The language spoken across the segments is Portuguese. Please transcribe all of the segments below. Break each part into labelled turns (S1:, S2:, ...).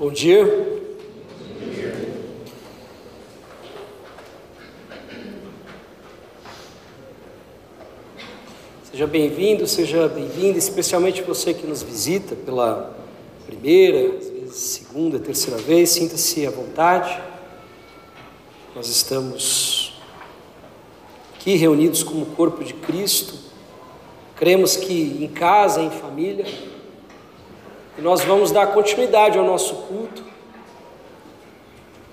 S1: Bom dia. Seja bem-vindo, seja bem-vinda, especialmente você que nos visita pela primeira, às vezes segunda, terceira vez, sinta-se à vontade. Nós estamos aqui reunidos como corpo de Cristo, cremos que em casa, em família, e nós vamos dar continuidade ao nosso culto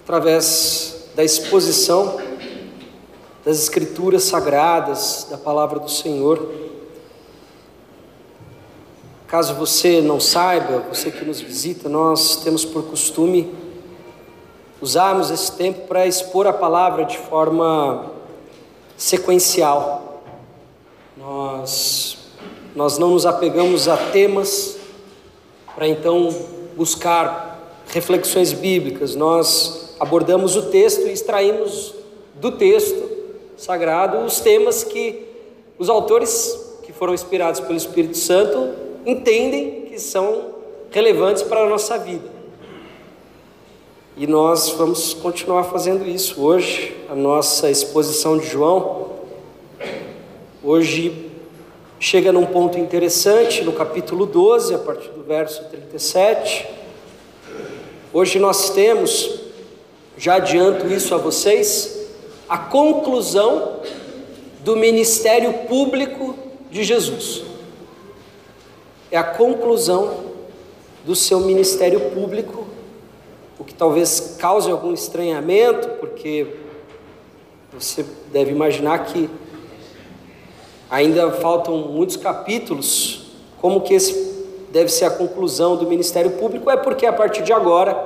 S1: através da exposição das Escrituras sagradas, da palavra do Senhor. Caso você não saiba, você que nos visita, nós temos por costume usarmos esse tempo para expor a palavra de forma sequencial. Nós, nós não nos apegamos a temas para então buscar reflexões bíblicas. Nós abordamos o texto e extraímos do texto sagrado os temas que os autores que foram inspirados pelo Espírito Santo entendem que são relevantes para a nossa vida. E nós vamos continuar fazendo isso hoje, a nossa exposição de João. Hoje chega num ponto interessante no capítulo 12, a partir do verso 37. Hoje nós temos, já adianto isso a vocês, a conclusão do ministério público de Jesus. É a conclusão do seu ministério público, o que talvez cause algum estranhamento, porque você deve imaginar que Ainda faltam muitos capítulos. Como que esse deve ser a conclusão do ministério público? É porque a partir de agora,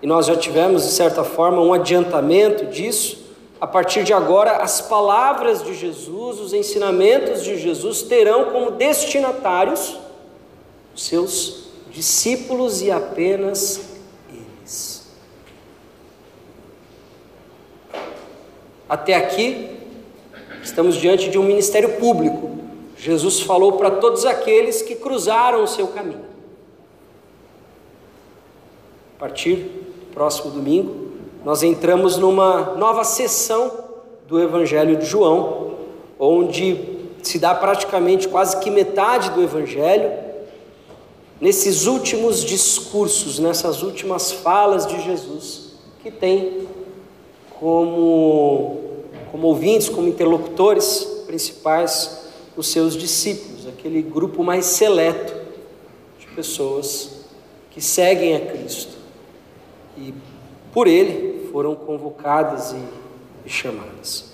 S1: e nós já tivemos de certa forma um adiantamento disso, a partir de agora as palavras de Jesus, os ensinamentos de Jesus terão como destinatários os seus discípulos e apenas eles. Até aqui, Estamos diante de um ministério público. Jesus falou para todos aqueles que cruzaram o seu caminho. A partir do próximo domingo, nós entramos numa nova sessão do Evangelho de João, onde se dá praticamente quase que metade do Evangelho nesses últimos discursos, nessas últimas falas de Jesus, que tem como como ouvintes, como interlocutores principais, os seus discípulos, aquele grupo mais seleto de pessoas que seguem a Cristo e por ele foram convocadas e, chamadas.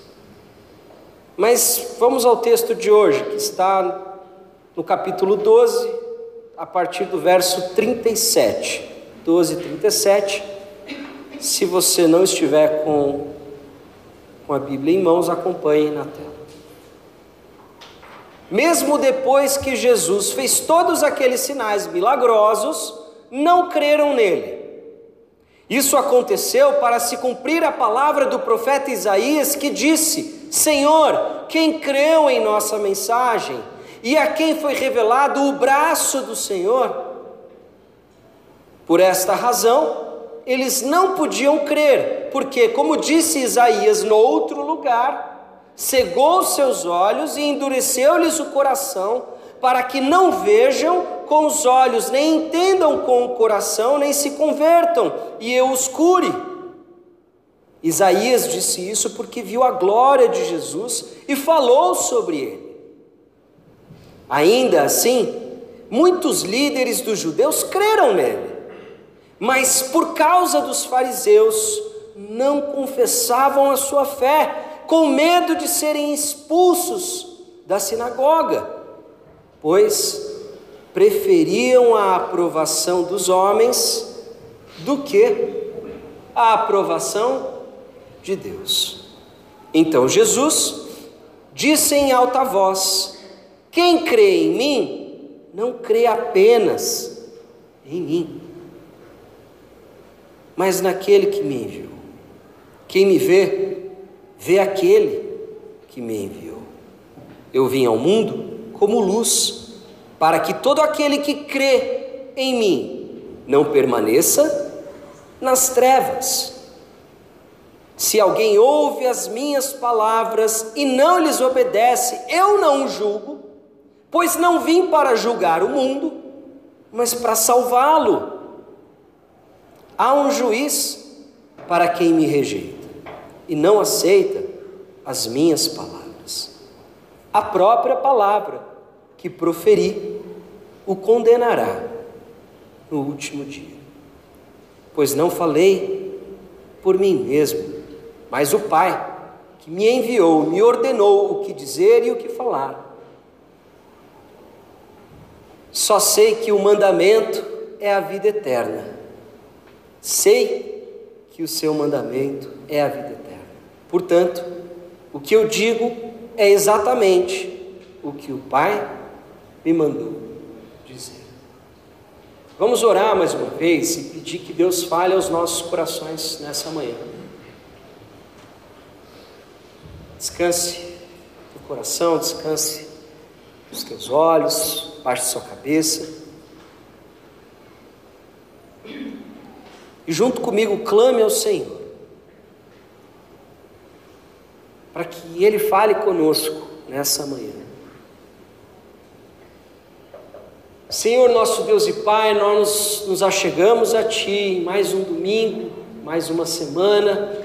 S1: Mas vamos ao texto de hoje, que está no capítulo 12, a partir do verso 37. 12 e 37. Se você não estiver com com a Bíblia em mãos, acompanhem na tela. Mesmo depois que Jesus fez todos aqueles sinais milagrosos, não creram nele. Isso aconteceu para se cumprir a palavra do profeta Isaías que disse: Senhor, quem creu em nossa mensagem e a quem foi revelado o braço do Senhor? Por esta razão, eles não podiam crer, porque, como disse Isaías no outro lugar, cegou seus olhos e endureceu-lhes o coração, para que não vejam com os olhos, nem entendam com o coração, nem se convertam, e eu os cure. Isaías disse isso porque viu a glória de Jesus e falou sobre ele. Ainda assim, muitos líderes dos judeus creram nele mas por causa dos fariseus não confessavam a sua fé, com medo de serem expulsos da sinagoga, pois preferiam a aprovação dos homens do que a aprovação de Deus. Então Jesus disse em alta voz: Quem crê em mim, não crê apenas em mim mas naquele que me enviou. Quem me vê, vê aquele que me enviou. Eu vim ao mundo como luz, para que todo aquele que crê em mim não permaneça nas trevas. Se alguém ouve as minhas palavras e não lhes obedece, eu não o julgo, pois não vim para julgar o mundo, mas para salvá-lo. Há um juiz para quem me rejeita e não aceita as minhas palavras. A própria palavra que proferi o condenará no último dia. Pois não falei por mim mesmo, mas o Pai que me enviou me ordenou o que dizer e o que falar. Só sei que o mandamento é a vida eterna. Sei que o seu mandamento é a vida eterna. Portanto, o que eu digo é exatamente o que o Pai me mandou dizer. Vamos orar mais uma vez e pedir que Deus fale aos nossos corações nessa manhã. Descanse o coração, descanse os teus olhos, da sua cabeça. E junto comigo clame ao Senhor, para que Ele fale conosco nessa manhã. Senhor nosso Deus e Pai, nós nos achegamos a Ti mais um domingo, mais uma semana,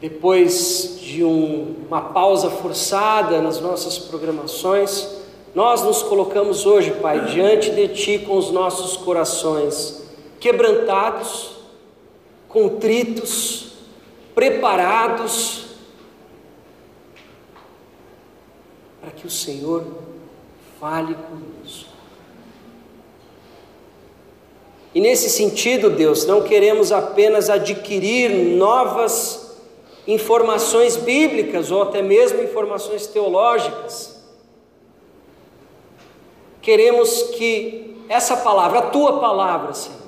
S1: depois de um, uma pausa forçada nas nossas programações, nós nos colocamos hoje, Pai, diante de Ti com os nossos corações quebrantados, contritos, preparados, para que o Senhor fale conosco. E nesse sentido, Deus, não queremos apenas adquirir novas informações bíblicas ou até mesmo informações teológicas. Queremos que essa palavra, a tua palavra, Senhor,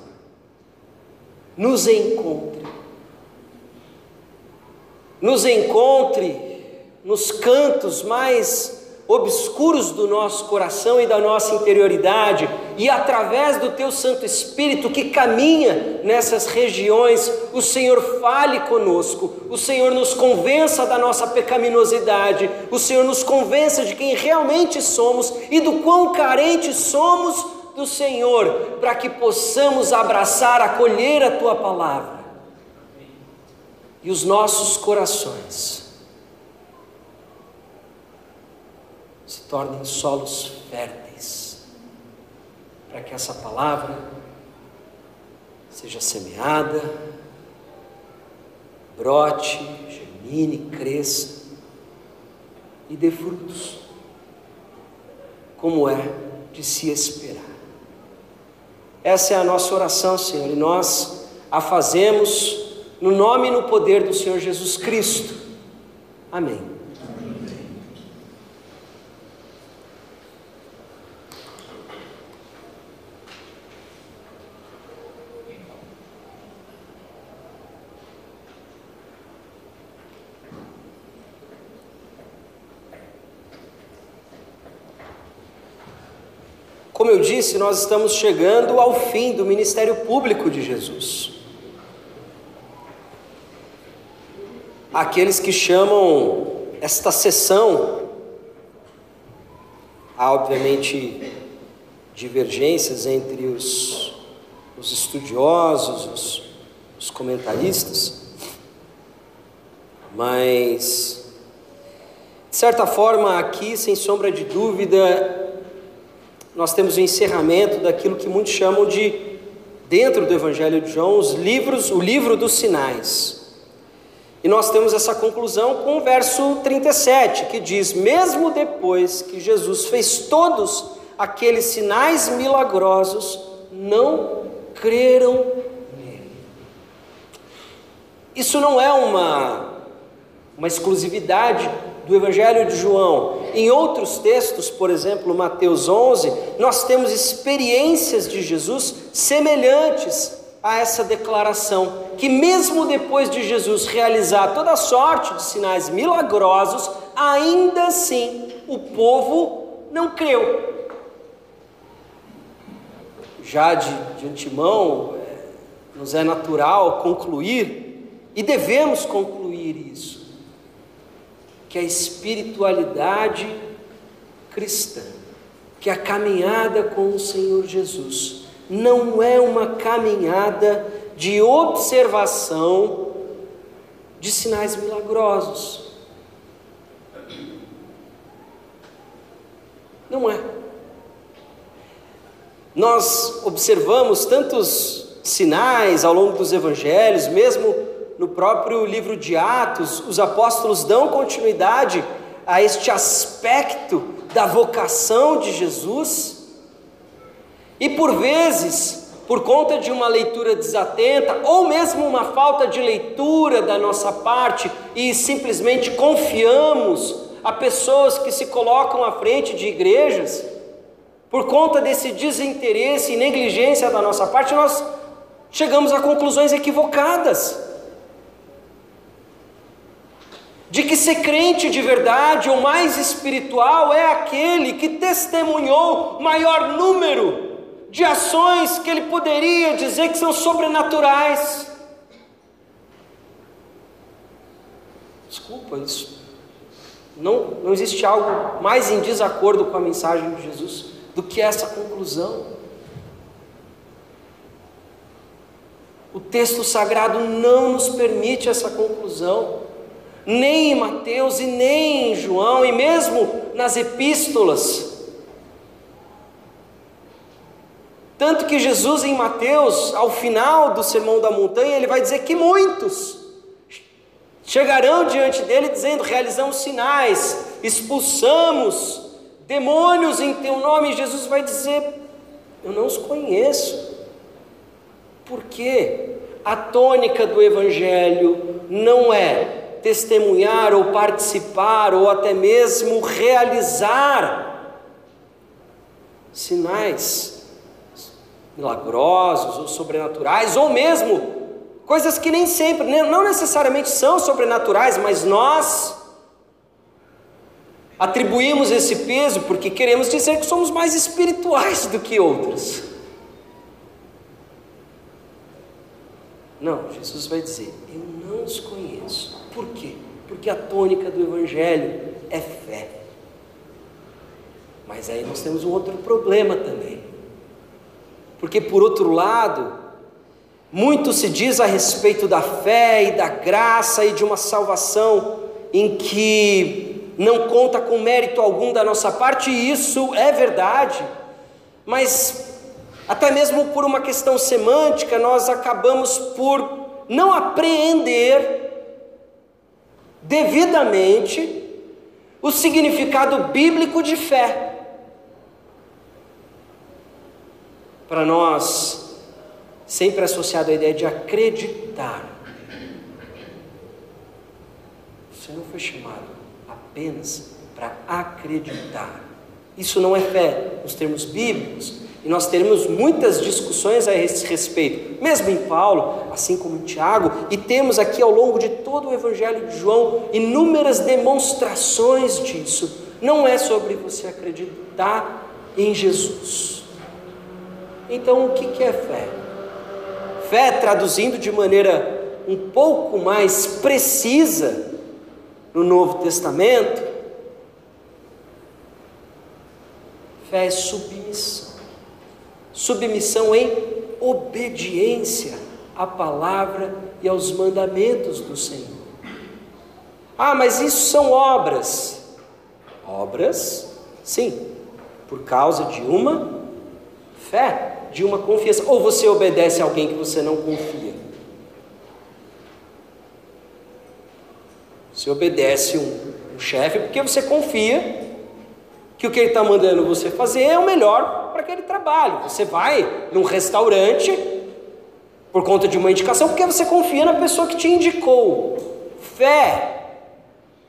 S1: nos encontre. Nos encontre nos cantos mais obscuros do nosso coração e da nossa interioridade, e através do Teu Santo Espírito que caminha nessas regiões, o Senhor fale conosco, o Senhor nos convença da nossa pecaminosidade, o Senhor nos convença de quem realmente somos e do quão carentes somos do Senhor, para que possamos abraçar, acolher a Tua palavra. E os nossos corações se tornem solos férteis, para que essa palavra seja semeada, brote, germine, cresça e dê frutos, como é de se esperar. Essa é a nossa oração, Senhor, e nós a fazemos no nome e no poder do Senhor Jesus Cristo. Amém. Como eu disse, nós estamos chegando ao fim do ministério público de Jesus. Aqueles que chamam esta sessão, há obviamente divergências entre os, os estudiosos, os, os comentaristas, mas, de certa forma, aqui, sem sombra de dúvida, nós temos o encerramento daquilo que muitos chamam de, dentro do Evangelho de João, os livros, o livro dos sinais. E nós temos essa conclusão com o verso 37, que diz: Mesmo depois que Jesus fez todos aqueles sinais milagrosos, não creram nele. Isso não é uma, uma exclusividade do Evangelho de João. Em outros textos, por exemplo, Mateus 11, nós temos experiências de Jesus semelhantes a essa declaração, que mesmo depois de Jesus realizar toda sorte de sinais milagrosos, ainda assim o povo não creu. já de, de antemão, é, nos é natural concluir, e devemos concluir isso, que a espiritualidade cristã, que a caminhada com o Senhor Jesus, não é uma caminhada de observação de sinais milagrosos. Não é. Nós observamos tantos sinais ao longo dos evangelhos, mesmo no próprio livro de Atos, os apóstolos dão continuidade a este aspecto da vocação de Jesus. E por vezes, por conta de uma leitura desatenta, ou mesmo uma falta de leitura da nossa parte, e simplesmente confiamos a pessoas que se colocam à frente de igrejas, por conta desse desinteresse e negligência da nossa parte, nós chegamos a conclusões equivocadas. De que ser crente de verdade ou mais espiritual é aquele que testemunhou maior número de ações que ele poderia dizer que são sobrenaturais. Desculpa, isso não, não existe algo mais em desacordo com a mensagem de Jesus do que essa conclusão. O texto sagrado não nos permite essa conclusão, nem em Mateus e nem em João, e mesmo nas epístolas. Tanto que Jesus, em Mateus, ao final do Sermão da Montanha, ele vai dizer que muitos chegarão diante dele dizendo: realizamos sinais, expulsamos demônios em teu nome, Jesus vai dizer: Eu não os conheço. Por quê? A tônica do Evangelho não é testemunhar ou participar ou até mesmo realizar sinais milagrosos ou sobrenaturais, ou mesmo coisas que nem sempre, não necessariamente são sobrenaturais, mas nós Atribuímos esse peso porque queremos dizer que somos mais espirituais do que outros. Não, Jesus vai dizer: Eu não os conheço. Por quê? Porque a tônica do Evangelho é fé. Mas aí nós temos um outro problema também. Porque, por outro lado, muito se diz a respeito da fé e da graça e de uma salvação em que não conta com mérito algum da nossa parte, e isso é verdade, mas até mesmo por uma questão semântica, nós acabamos por não apreender devidamente o significado bíblico de fé. Para nós, sempre associado à ideia de acreditar. Você não foi chamado apenas para acreditar. Isso não é fé nos termos bíblicos, e nós teremos muitas discussões a esse respeito, mesmo em Paulo, assim como em Tiago, e temos aqui ao longo de todo o Evangelho de João inúmeras demonstrações disso. Não é sobre você acreditar em Jesus. Então, o que é fé? Fé, traduzindo de maneira um pouco mais precisa, no Novo Testamento, fé é submissão. Submissão em obediência à palavra e aos mandamentos do Senhor. Ah, mas isso são obras. Obras, sim, por causa de uma fé, de uma confiança. Ou você obedece a alguém que você não confia. Você obedece um, um chefe porque você confia que o que ele está mandando você fazer é o melhor para aquele trabalho. Você vai num restaurante por conta de uma indicação porque você confia na pessoa que te indicou. Fé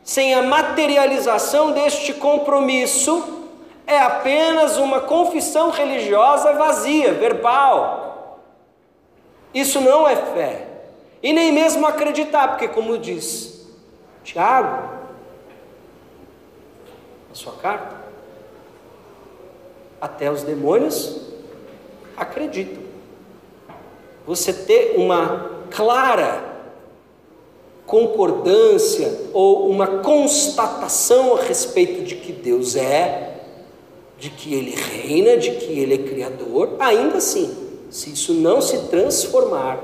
S1: sem a materialização deste compromisso é apenas uma confissão religiosa vazia, verbal. Isso não é fé. E nem mesmo acreditar, porque, como diz Tiago, a sua carta, até os demônios acreditam. Você ter uma clara concordância ou uma constatação a respeito de que Deus é, de que Ele reina, de que Ele é Criador, ainda assim, se isso não se transformar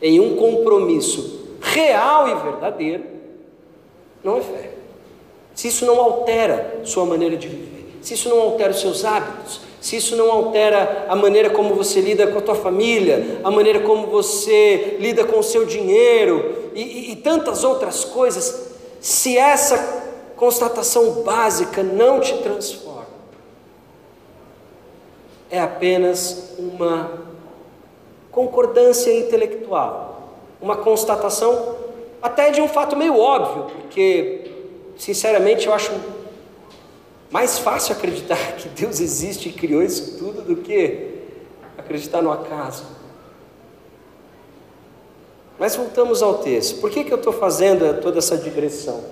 S1: em um compromisso real e verdadeiro, não é fé. Se isso não altera sua maneira de viver, se isso não altera os seus hábitos, se isso não altera a maneira como você lida com a tua família, a maneira como você lida com o seu dinheiro e, e, e tantas outras coisas, se essa constatação básica não te transforma, é apenas uma concordância intelectual, uma constatação até de um fato meio óbvio, porque, sinceramente, eu acho mais fácil acreditar que Deus existe e criou isso tudo do que acreditar no acaso. Mas voltamos ao texto. Por que, que eu estou fazendo toda essa digressão?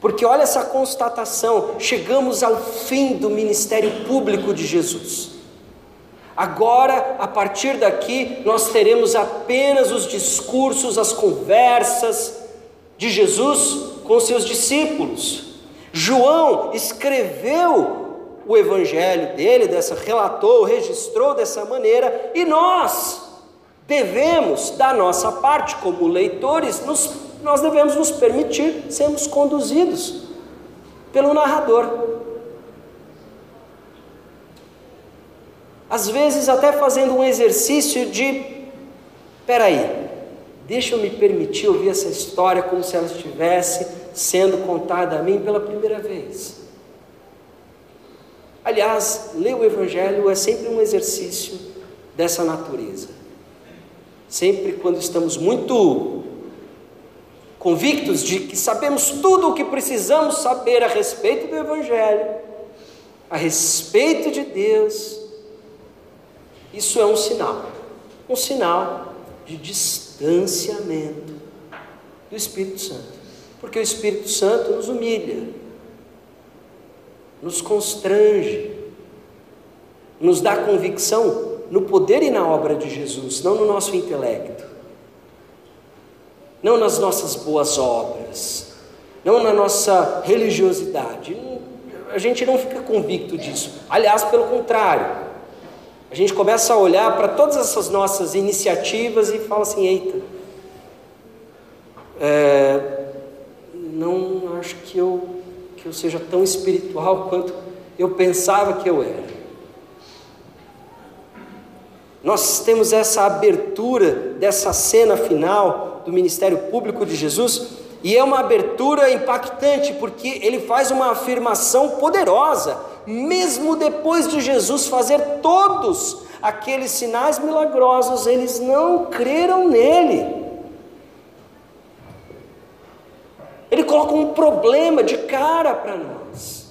S1: Porque olha essa constatação: chegamos ao fim do ministério público de Jesus. Agora, a partir daqui, nós teremos apenas os discursos, as conversas de Jesus com seus discípulos. João escreveu o evangelho dele, dessa relatou, registrou dessa maneira, e nós devemos, da nossa parte, como leitores, nos, nós devemos nos permitir sermos conduzidos pelo narrador. Às vezes, até fazendo um exercício de: peraí, deixa eu me permitir ouvir essa história como se ela estivesse sendo contada a mim pela primeira vez. Aliás, ler o Evangelho é sempre um exercício dessa natureza. Sempre quando estamos muito convictos de que sabemos tudo o que precisamos saber a respeito do Evangelho, a respeito de Deus, isso é um sinal, um sinal de distanciamento do Espírito Santo. Porque o Espírito Santo nos humilha, nos constrange, nos dá convicção no poder e na obra de Jesus, não no nosso intelecto, não nas nossas boas obras, não na nossa religiosidade. A gente não fica convicto disso. Aliás, pelo contrário, a gente começa a olhar para todas essas nossas iniciativas e fala assim: eita, é, não acho que eu, que eu seja tão espiritual quanto eu pensava que eu era. Nós temos essa abertura dessa cena final do ministério público de Jesus, e é uma abertura impactante, porque ele faz uma afirmação poderosa, mesmo depois de Jesus fazer todos aqueles sinais milagrosos, eles não creram nele. Ele coloca um problema de cara para nós.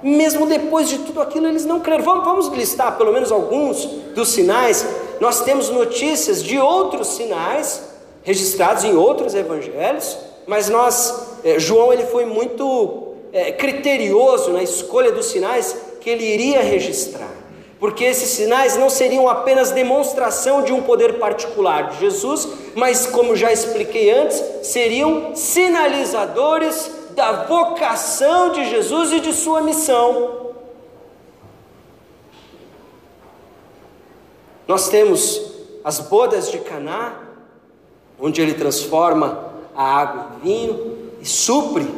S1: Mesmo depois de tudo aquilo, eles não creram. Vamos, vamos listar pelo menos alguns dos sinais. Nós temos notícias de outros sinais registrados em outros evangelhos, mas nós, eh, João, ele foi muito eh, criterioso na escolha dos sinais que ele iria registrar porque esses sinais não seriam apenas demonstração de um poder particular de Jesus, mas, como já expliquei antes, seriam sinalizadores da vocação de Jesus e de sua missão. Nós temos as bodas de Caná, onde ele transforma a água em vinho e supre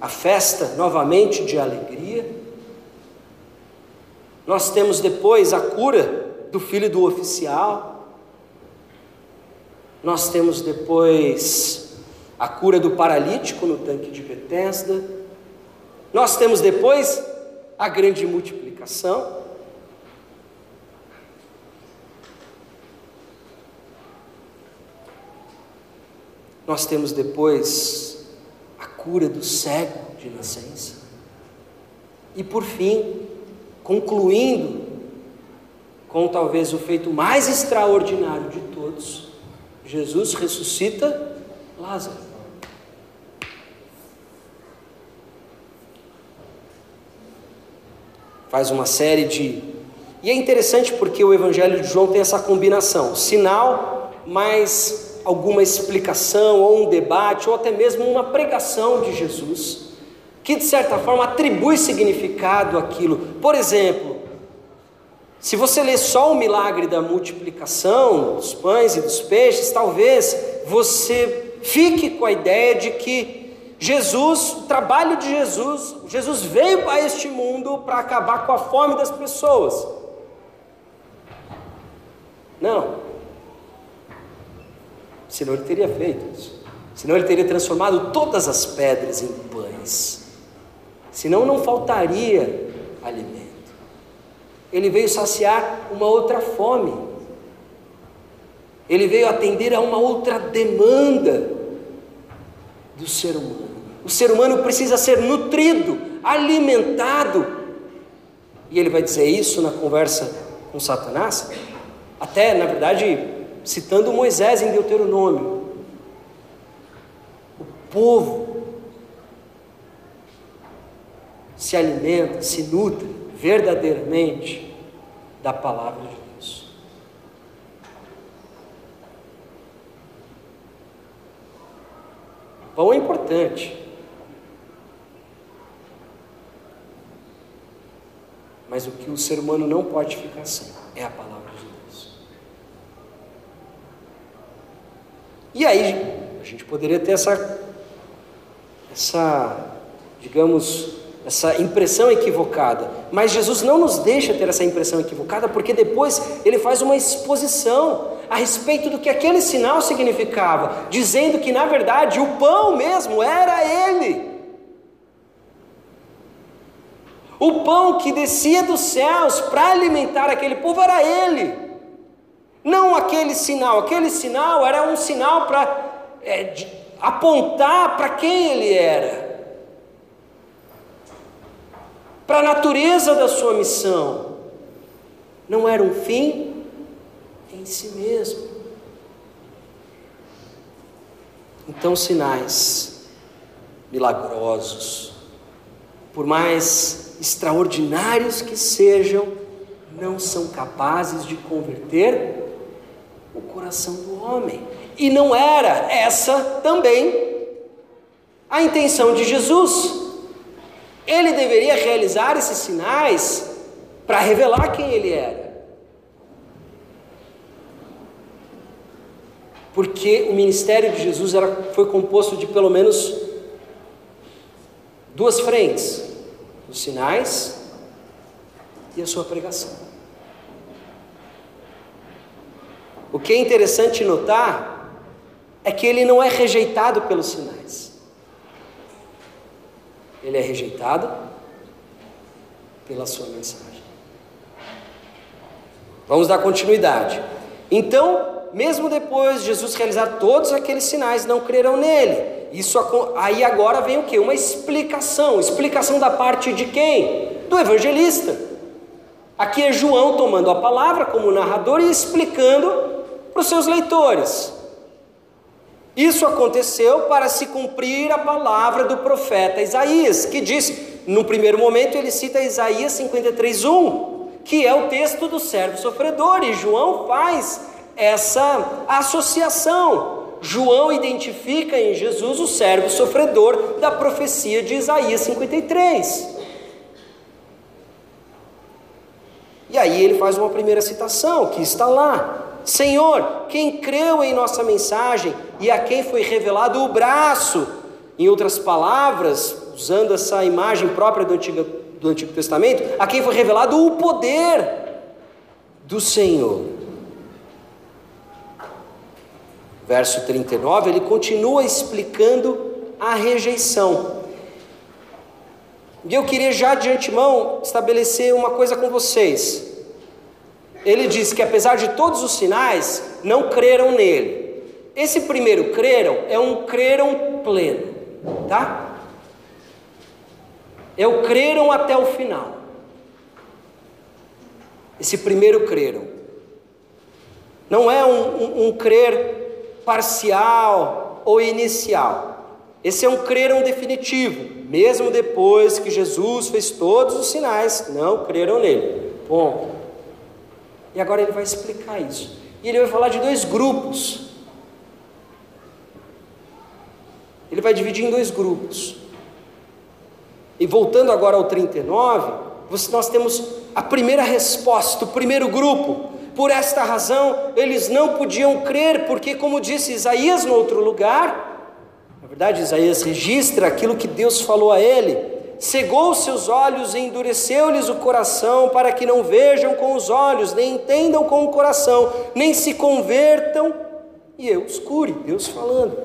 S1: a festa novamente de alegria. Nós temos depois a cura do filho do oficial. Nós temos depois a cura do paralítico no tanque de Betesda. Nós temos depois a grande multiplicação. Nós temos depois a cura do cego de nascença. E por fim, concluindo com talvez o feito mais extraordinário de todos, Jesus ressuscita Lázaro. Faz uma série de E é interessante porque o Evangelho de João tem essa combinação: sinal mais alguma explicação, ou um debate, ou até mesmo uma pregação de Jesus, que de certa forma atribui significado àquilo. Por exemplo, se você ler só o milagre da multiplicação dos pães e dos peixes, talvez você fique com a ideia de que Jesus, o trabalho de Jesus, Jesus veio a este mundo para acabar com a fome das pessoas. Não. Senão ele teria feito isso. Senão ele teria transformado todas as pedras em pães. Senão não faltaria alimento. Ele veio saciar uma outra fome. Ele veio atender a uma outra demanda do ser humano. O ser humano precisa ser nutrido, alimentado. E ele vai dizer isso na conversa com Satanás, até na verdade citando Moisés em Deuteronômio. O povo se alimenta, se nutre verdadeiramente da palavra de Deus. Pão é importante. Mas o que o ser humano não pode ficar sem é a palavra de Deus. E aí, a gente poderia ter essa, essa digamos, essa impressão equivocada. Mas Jesus não nos deixa ter essa impressão equivocada, porque depois ele faz uma exposição a respeito do que aquele sinal significava, dizendo que na verdade o pão mesmo era ele. O pão que descia dos céus para alimentar aquele povo era ele, não aquele sinal. Aquele sinal era um sinal para é, apontar para quem ele era para a natureza da sua missão. Não era um fim em si mesmo. Então, sinais milagrosos, por mais extraordinários que sejam, não são capazes de converter o coração do homem. E não era essa também a intenção de Jesus. Ele deveria realizar esses sinais para revelar quem ele era. Porque o ministério de Jesus era, foi composto de pelo menos duas frentes: os sinais e a sua pregação. O que é interessante notar é que ele não é rejeitado pelos sinais ele é rejeitado pela sua mensagem. Vamos dar continuidade. Então, mesmo depois de Jesus realizar todos aqueles sinais, não crerão nele. Isso aí agora vem o que? Uma explicação. Explicação da parte de quem? Do evangelista. Aqui é João tomando a palavra como narrador e explicando para os seus leitores. Isso aconteceu para se cumprir a palavra do profeta Isaías, que disse, no primeiro momento ele cita Isaías 53:1, que é o texto do servo sofredor, e João faz essa associação. João identifica em Jesus o servo sofredor da profecia de Isaías 53. E aí ele faz uma primeira citação, que está lá. Senhor, quem creu em nossa mensagem e a quem foi revelado o braço, em outras palavras, usando essa imagem própria do Antigo, do Antigo Testamento, a quem foi revelado o poder do Senhor. Verso 39, ele continua explicando a rejeição. E eu queria já de antemão estabelecer uma coisa com vocês ele diz que apesar de todos os sinais, não creram nele. Esse primeiro creram é um creram pleno, tá? É o creram até o final. Esse primeiro creram. Não é um, um, um crer parcial ou inicial. Esse é um creram definitivo. Mesmo depois que Jesus fez todos os sinais, não creram nele. Ponto. E agora ele vai explicar isso. E ele vai falar de dois grupos. Ele vai dividir em dois grupos. E voltando agora ao 39, nós temos a primeira resposta, o primeiro grupo. Por esta razão, eles não podiam crer, porque, como disse Isaías no outro lugar, na verdade, Isaías registra aquilo que Deus falou a ele: cegou seus olhos e endureceu-lhes o coração, para que não vejam com os olhos, nem entendam com o coração, nem se convertam, e eu escure, Deus falando.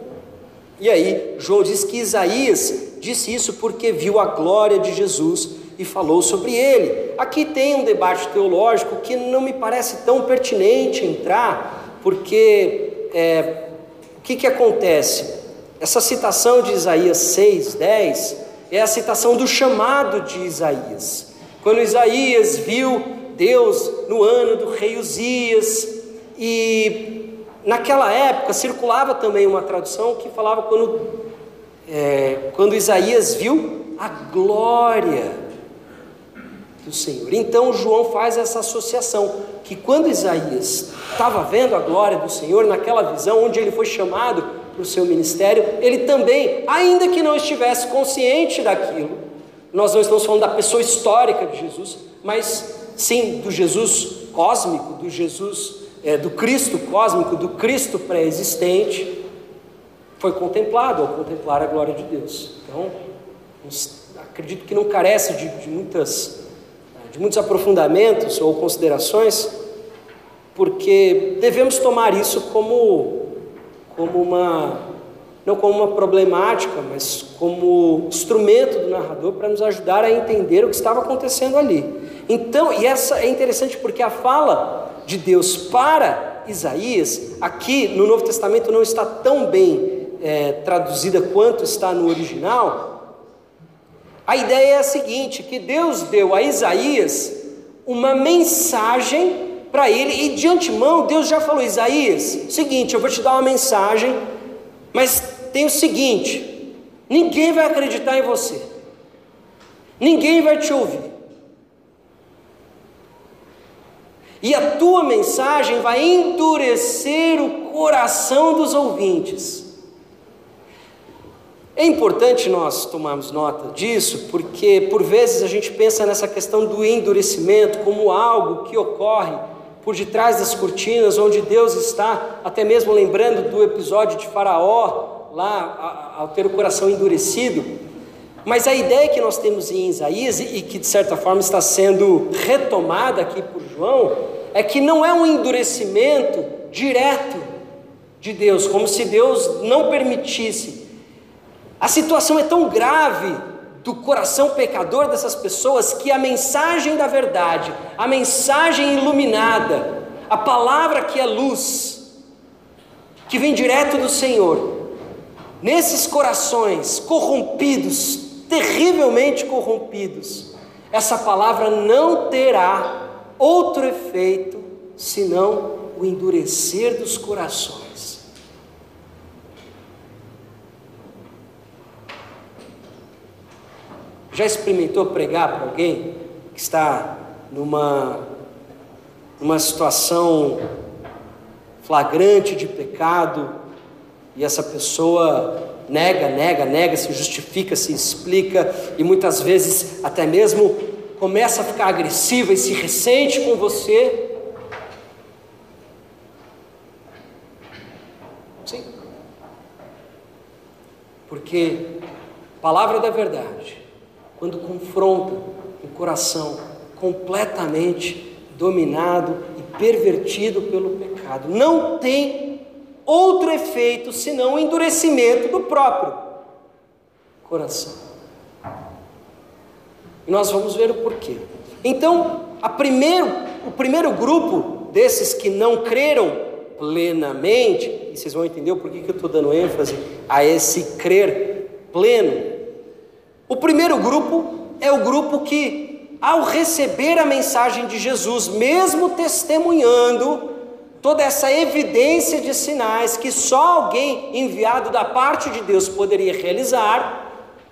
S1: E aí, João diz que Isaías disse isso porque viu a glória de Jesus e falou sobre ele. Aqui tem um debate teológico que não me parece tão pertinente entrar, porque é, o que, que acontece? Essa citação de Isaías 6, 10 é a citação do chamado de Isaías. Quando Isaías viu Deus no ano do rei Uzias, e naquela época circulava também uma tradução que falava quando, é, quando Isaías viu a glória do Senhor. Então João faz essa associação que quando Isaías estava vendo a glória do Senhor naquela visão onde ele foi chamado para o seu ministério, ele também, ainda que não estivesse consciente daquilo, nós não estamos falando da pessoa histórica de Jesus, mas sim do Jesus cósmico, do Jesus, é, do Cristo cósmico, do Cristo pré-existente, foi contemplado ao contemplar a glória de Deus. Então, acredito que não carece de, de muitas de muitos aprofundamentos ou considerações, porque devemos tomar isso como, como uma, não como uma problemática, mas como instrumento do narrador para nos ajudar a entender o que estava acontecendo ali. Então, e essa é interessante porque a fala de Deus para Isaías, aqui no Novo Testamento não está tão bem é, traduzida quanto está no original, a ideia é a seguinte: que Deus deu a Isaías uma mensagem para ele, e de antemão Deus já falou: Isaías, seguinte, eu vou te dar uma mensagem, mas tem o seguinte: ninguém vai acreditar em você, ninguém vai te ouvir. E a tua mensagem vai endurecer o coração dos ouvintes. É importante nós tomarmos nota disso, porque por vezes a gente pensa nessa questão do endurecimento como algo que ocorre por detrás das cortinas, onde Deus está, até mesmo lembrando do episódio de Faraó, lá ao ter o coração endurecido. Mas a ideia que nós temos em Isaías, e que de certa forma está sendo retomada aqui por João, é que não é um endurecimento direto de Deus, como se Deus não permitisse a situação é tão grave do coração pecador dessas pessoas que a mensagem da verdade, a mensagem iluminada, a palavra que é luz, que vem direto do Senhor, nesses corações corrompidos, terrivelmente corrompidos, essa palavra não terá outro efeito senão o endurecer dos corações. Já experimentou pregar para alguém que está numa, numa situação flagrante de pecado e essa pessoa nega, nega, nega, se justifica, se explica e muitas vezes até mesmo começa a ficar agressiva e se ressente com você? Sim. Porque palavra da verdade quando confronta o coração completamente dominado e pervertido pelo pecado. Não tem outro efeito senão o endurecimento do próprio coração. E nós vamos ver o porquê. Então, primeiro, o primeiro grupo desses que não creram plenamente, e vocês vão entender o porquê que eu estou dando ênfase a esse crer pleno, o primeiro grupo é o grupo que, ao receber a mensagem de Jesus, mesmo testemunhando toda essa evidência de sinais que só alguém enviado da parte de Deus poderia realizar,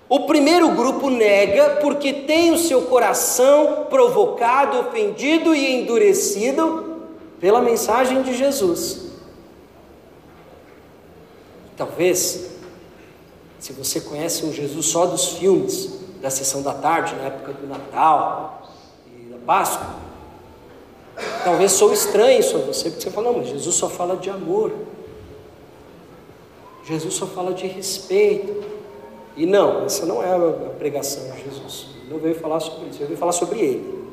S1: o primeiro grupo nega porque tem o seu coração provocado, ofendido e endurecido pela mensagem de Jesus. Talvez, se você conhece um Jesus só dos filmes, da sessão da tarde, na época do Natal e da Páscoa, talvez sou estranho a você, porque você fala, não, mas Jesus só fala de amor. Jesus só fala de respeito. E não, essa não é a pregação de Jesus. Ele não veio falar sobre isso, ele veio falar sobre ele.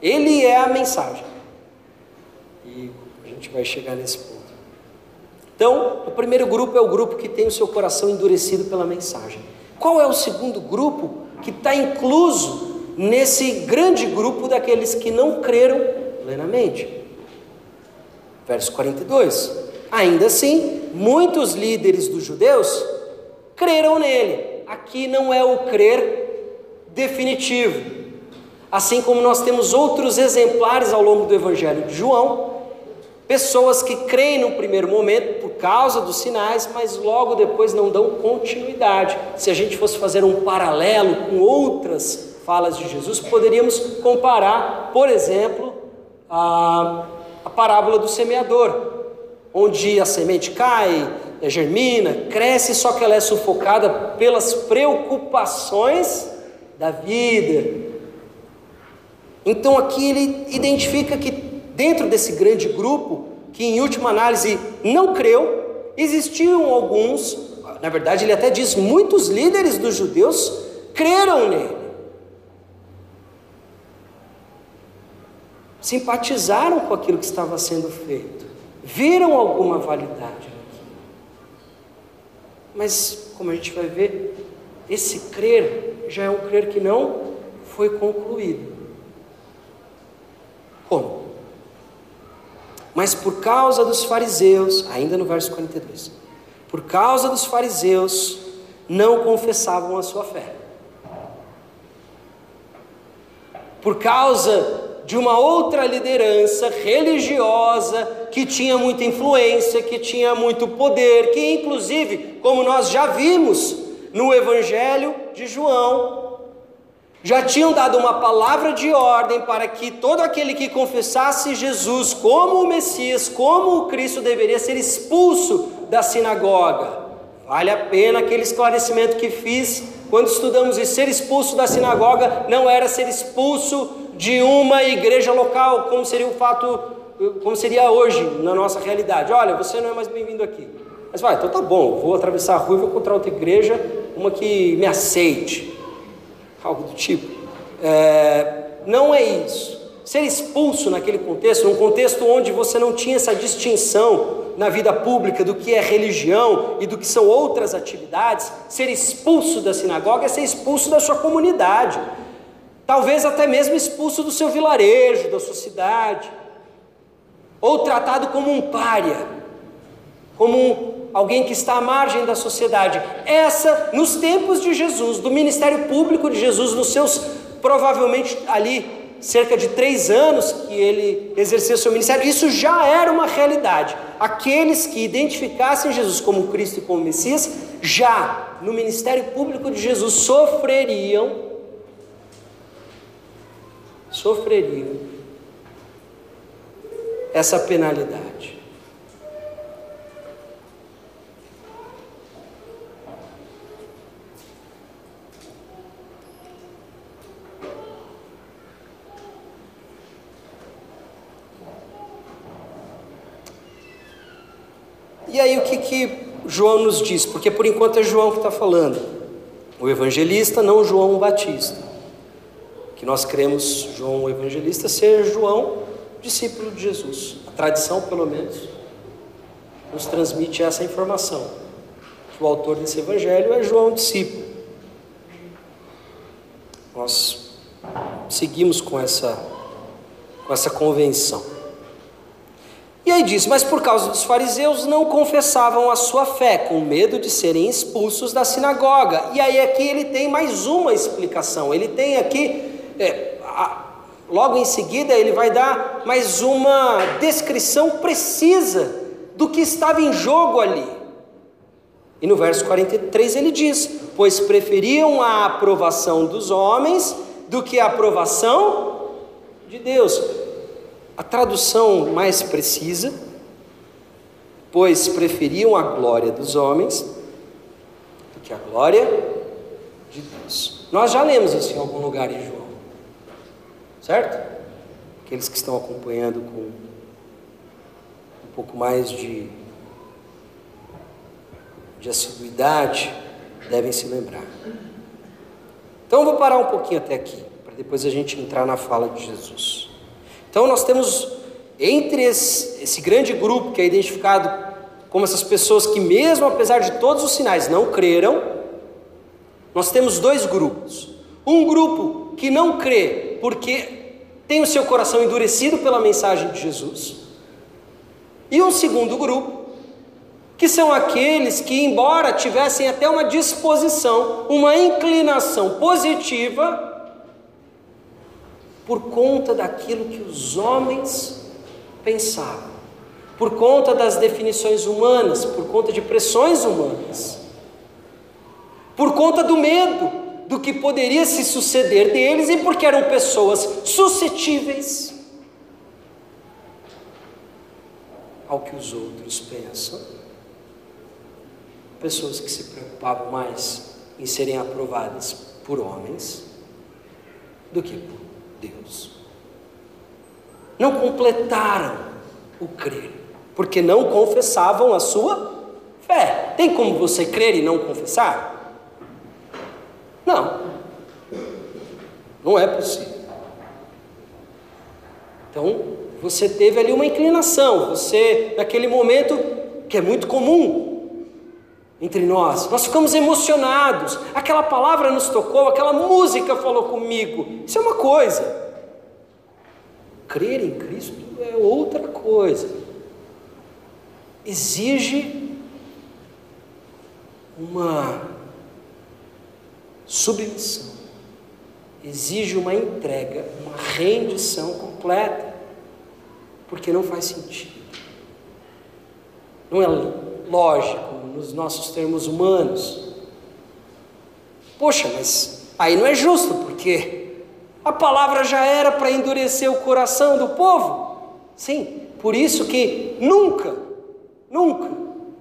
S1: Ele é a mensagem. E a gente vai chegar nesse ponto. Então, o primeiro grupo é o grupo que tem o seu coração endurecido pela mensagem. Qual é o segundo grupo que está incluso nesse grande grupo daqueles que não creram plenamente? Verso 42. Ainda assim, muitos líderes dos judeus creram nele. Aqui não é o crer definitivo. Assim como nós temos outros exemplares ao longo do Evangelho de João, Pessoas que creem no primeiro momento por causa dos sinais, mas logo depois não dão continuidade. Se a gente fosse fazer um paralelo com outras falas de Jesus, poderíamos comparar, por exemplo, a, a parábola do semeador, onde a semente cai, germina, cresce, só que ela é sufocada pelas preocupações da vida. Então aqui ele identifica que dentro desse grande grupo, que em última análise não creu, existiam alguns, na verdade ele até diz, muitos líderes dos judeus creram nele. Simpatizaram com aquilo que estava sendo feito, viram alguma validade naquilo. Mas, como a gente vai ver, esse crer já é um crer que não foi concluído. Como? Mas por causa dos fariseus, ainda no verso 42, por causa dos fariseus, não confessavam a sua fé. Por causa de uma outra liderança religiosa que tinha muita influência, que tinha muito poder, que inclusive, como nós já vimos no Evangelho de João, já tinham dado uma palavra de ordem para que todo aquele que confessasse Jesus como o Messias, como o Cristo, deveria ser expulso da sinagoga. Vale a pena aquele esclarecimento que fiz quando estudamos e ser expulso da sinagoga não era ser expulso de uma igreja local, como seria o fato, como seria hoje na nossa realidade. Olha, você não é mais bem-vindo aqui. Mas vai, então tá bom, vou atravessar a rua e vou encontrar outra igreja, uma que me aceite algo do tipo. É, não é isso. Ser expulso naquele contexto, num contexto onde você não tinha essa distinção na vida pública do que é religião e do que são outras atividades, ser expulso da sinagoga é ser expulso da sua comunidade, talvez até mesmo expulso do seu vilarejo, da sua cidade, ou tratado como um pária, como um, alguém que está à margem da sociedade. Essa, nos tempos de Jesus, do ministério público de Jesus, nos seus, provavelmente ali, cerca de três anos que ele exerceu seu ministério, isso já era uma realidade. Aqueles que identificassem Jesus como Cristo e como Messias, já no ministério público de Jesus sofreriam, sofreriam essa penalidade. E aí o que, que João nos diz? Porque por enquanto é João que está falando, o evangelista, não João Batista. Que nós cremos João o evangelista ser João, discípulo de Jesus. A tradição, pelo menos, nos transmite essa informação. Que o autor desse evangelho é João discípulo. Nós seguimos com essa, com essa convenção. E aí diz: Mas por causa dos fariseus não confessavam a sua fé, com medo de serem expulsos da sinagoga. E aí aqui ele tem mais uma explicação. Ele tem aqui, é, a, logo em seguida, ele vai dar mais uma descrição precisa do que estava em jogo ali. E no verso 43 ele diz: Pois preferiam a aprovação dos homens do que a aprovação de Deus. A tradução mais precisa, pois preferiam a glória dos homens do que a glória de Deus. Nós já lemos isso em algum lugar em João, certo? Aqueles que estão acompanhando com um pouco mais de, de assiduidade devem se lembrar. Então eu vou parar um pouquinho até aqui, para depois a gente entrar na fala de Jesus. Então nós temos entre esse, esse grande grupo que é identificado como essas pessoas que, mesmo apesar de todos os sinais, não creram, nós temos dois grupos. Um grupo que não crê porque tem o seu coração endurecido pela mensagem de Jesus, e um segundo grupo que são aqueles que, embora tivessem até uma disposição, uma inclinação positiva, por conta daquilo que os homens pensavam, por conta das definições humanas, por conta de pressões humanas, por conta do medo do que poderia se suceder deles e porque eram pessoas suscetíveis ao que os outros pensam, pessoas que se preocupavam mais em serem aprovadas por homens do que por Deus. Não completaram o crer, porque não confessavam a sua fé. Tem como você crer e não confessar? Não. Não é possível. Então, você teve ali uma inclinação, você, naquele momento, que é muito comum, entre nós. Nós ficamos emocionados. Aquela palavra nos tocou, aquela música falou comigo. Isso é uma coisa. Crer em Cristo é outra coisa. Exige uma submissão. Exige uma entrega, uma rendição completa. Porque não faz sentido. Não é lógico nos nossos termos humanos. Poxa, mas aí não é justo, porque a palavra já era para endurecer o coração do povo. Sim, por isso que nunca, nunca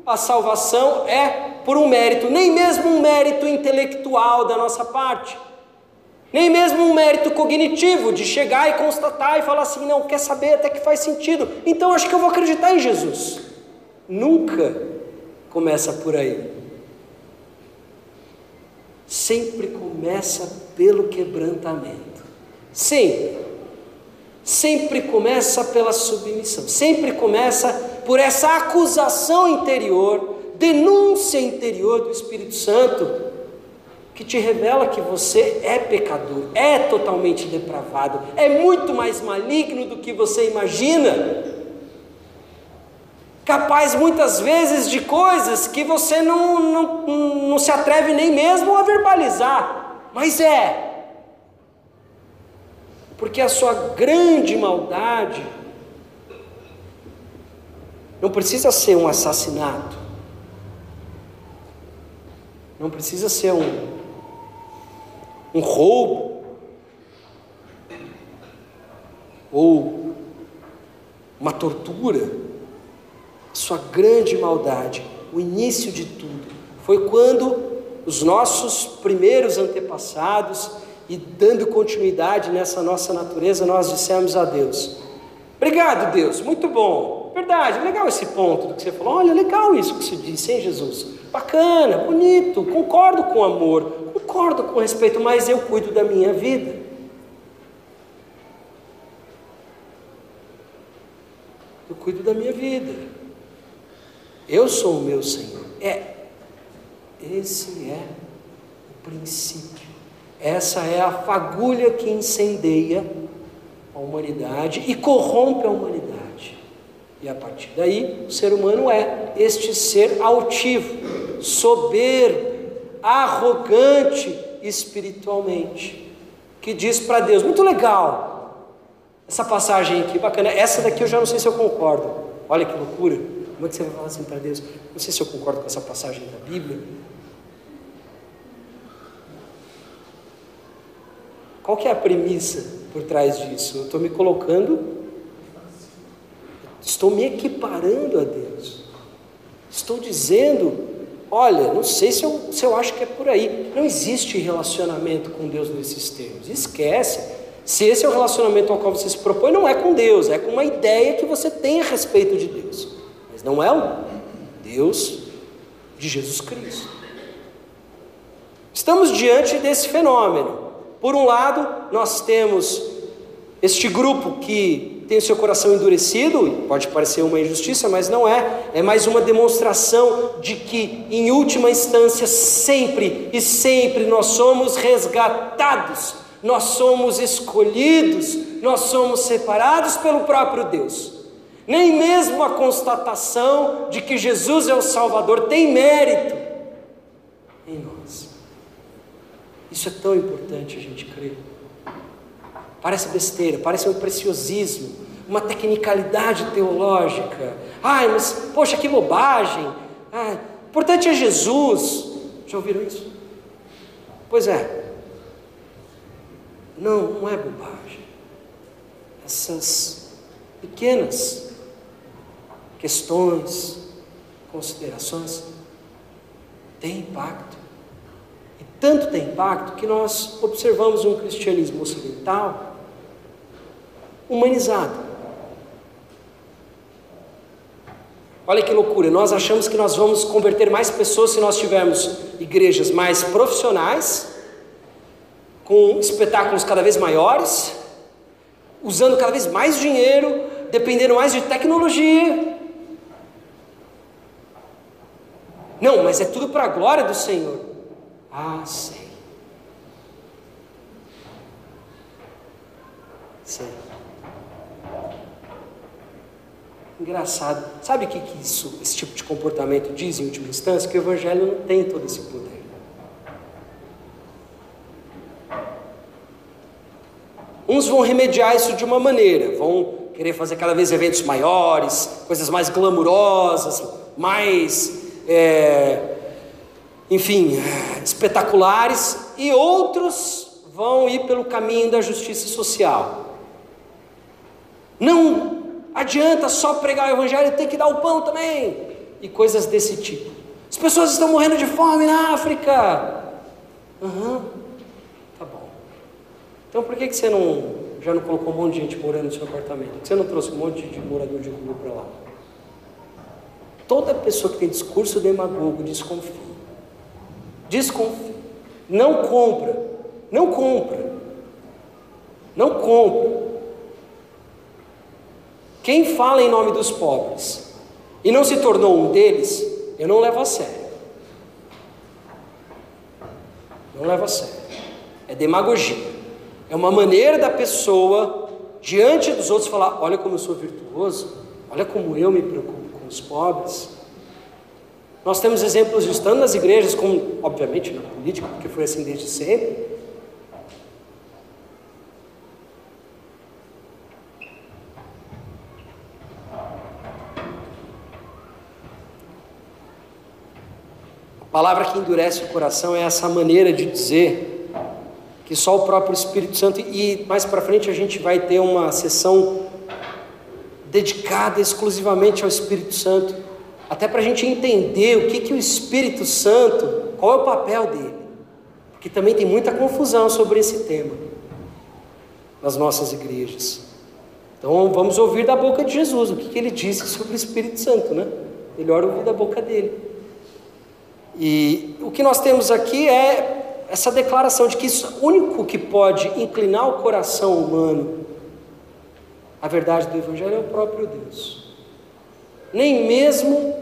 S1: a salvação é por um mérito, nem mesmo um mérito intelectual da nossa parte, nem mesmo um mérito cognitivo de chegar e constatar e falar assim: não, quer saber, até que faz sentido, então acho que eu vou acreditar em Jesus. Nunca começa por aí. Sempre começa pelo quebrantamento. Sempre. Sempre começa pela submissão. Sempre começa por essa acusação interior, denúncia interior do Espírito Santo, que te revela que você é pecador, é totalmente depravado, é muito mais maligno do que você imagina capaz muitas vezes de coisas que você não, não, não se atreve nem mesmo a verbalizar, mas é. Porque a sua grande maldade não precisa ser um assassinato, não precisa ser um, um roubo, ou uma tortura sua grande maldade, o início de tudo, foi quando os nossos primeiros antepassados, e dando continuidade nessa nossa natureza, nós dissemos a Deus: Obrigado, Deus, muito bom. Verdade, legal esse ponto do que você falou. Olha, legal isso que você disse, hein, Jesus? Bacana, bonito, concordo com amor, concordo com respeito, mas eu cuido da minha vida. Eu cuido da minha vida. Eu sou o meu Senhor. É, esse é o princípio. Essa é a fagulha que incendeia a humanidade e corrompe a humanidade. E a partir daí, o ser humano é este ser altivo, soberbo, arrogante espiritualmente, que diz para Deus: muito legal, essa passagem aqui, bacana, essa daqui eu já não sei se eu concordo. Olha que loucura. Como é que você vai falar assim para Deus? Não sei se eu concordo com essa passagem da Bíblia. Qual que é a premissa por trás disso? Eu estou me colocando Estou me equiparando a Deus. Estou dizendo, olha, não sei se eu, se eu acho que é por aí. Não existe relacionamento com Deus nesses termos. Esquece. Se esse é o relacionamento ao qual você se propõe, não é com Deus, é com uma ideia que você tem a respeito de Deus. Não é o Deus de Jesus Cristo. Estamos diante desse fenômeno. Por um lado, nós temos este grupo que tem o seu coração endurecido, pode parecer uma injustiça, mas não é. É mais uma demonstração de que, em última instância, sempre e sempre nós somos resgatados nós somos escolhidos, nós somos separados pelo próprio Deus. Nem mesmo a constatação de que Jesus é o Salvador tem mérito em nós. Isso é tão importante a gente crer. Parece besteira, parece um preciosismo, uma tecnicalidade teológica. Ai, mas poxa, que bobagem. Ah, importante é Jesus. Já ouviram isso? Pois é, não, não é bobagem. Essas pequenas questões, considerações, têm impacto. E tanto tem impacto que nós observamos um cristianismo ocidental humanizado. Olha que loucura, nós achamos que nós vamos converter mais pessoas se nós tivermos igrejas mais profissionais com espetáculos cada vez maiores, usando cada vez mais dinheiro, dependendo mais de tecnologia. Não, mas é tudo para a glória do Senhor. Ah, sei. Sei. Engraçado. Sabe o que, que isso, esse tipo de comportamento diz em última instância? Que o Evangelho não tem todo esse poder. Uns vão remediar isso de uma maneira, vão querer fazer cada vez eventos maiores, coisas mais glamurosas, mais, é, enfim, espetaculares, e outros vão ir pelo caminho da justiça social. Não adianta só pregar o evangelho, tem que dar o pão também, e coisas desse tipo. As pessoas estão morrendo de fome na África. Uhum. Então por que, que você não, já não colocou um monte de gente morando no seu apartamento? Por que você não trouxe um monte de morador de rua para lá? Toda pessoa que tem discurso demagogo desconfia. Desconfia. Não compra. Não compra. Não compra. Quem fala em nome dos pobres e não se tornou um deles, eu não levo a sério. Não levo a sério. É demagogia. É uma maneira da pessoa, diante dos outros, falar: olha como eu sou virtuoso, olha como eu me preocupo os pobres. Nós temos exemplos disso, tanto nas igrejas, como, obviamente, na política, porque foi assim desde sempre. A palavra que endurece o coração é essa maneira de dizer que só o próprio Espírito Santo, e mais para frente a gente vai ter uma sessão dedicada exclusivamente ao Espírito Santo, até para a gente entender o que, que o Espírito Santo, qual é o papel dele, porque também tem muita confusão sobre esse tema nas nossas igrejas. Então vamos ouvir da boca de Jesus o que, que ele disse sobre o Espírito Santo, né? Melhor ouvir da boca dele. E o que nós temos aqui é essa declaração de que o único que pode inclinar o coração humano à verdade do Evangelho é o próprio Deus. Nem mesmo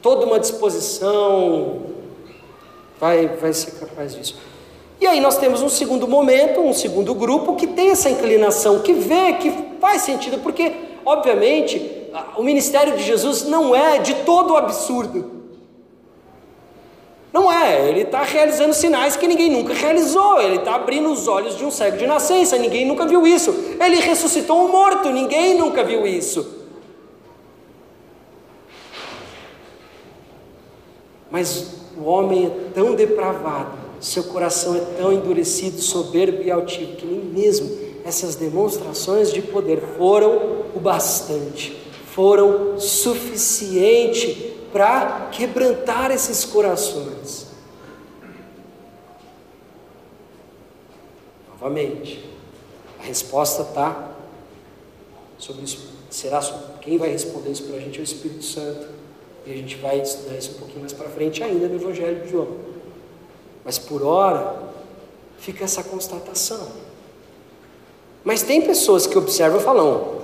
S1: toda uma disposição vai, vai ser capaz disso. E aí nós temos um segundo momento, um segundo grupo que tem essa inclinação, que vê que faz sentido, porque, obviamente, o ministério de Jesus não é de todo absurdo. Não é, ele está realizando sinais que ninguém nunca realizou, ele está abrindo os olhos de um cego de nascença, ninguém nunca viu isso. Ele ressuscitou um morto, ninguém nunca viu isso. Mas o homem é tão depravado, seu coração é tão endurecido, soberbo e altivo, que nem mesmo essas demonstrações de poder foram o bastante, foram suficiente para quebrantar esses corações. Novamente, a resposta está sobre isso. Será quem vai responder isso para a gente é o Espírito Santo. E a gente vai estudar isso um pouquinho mais para frente ainda no Evangelho de João. Mas por hora, fica essa constatação. Mas tem pessoas que observam e falam: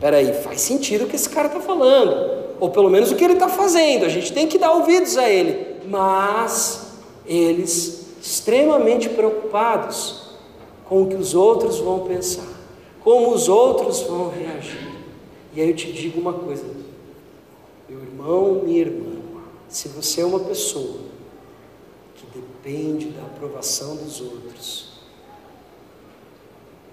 S1: peraí, faz sentido o que esse cara está falando, ou pelo menos o que ele está fazendo, a gente tem que dar ouvidos a ele. Mas eles, extremamente preocupados com o que os outros vão pensar, como os outros vão reagir. E aí eu te digo uma coisa, meu irmão, minha irmã, se você é uma pessoa que depende da aprovação dos outros,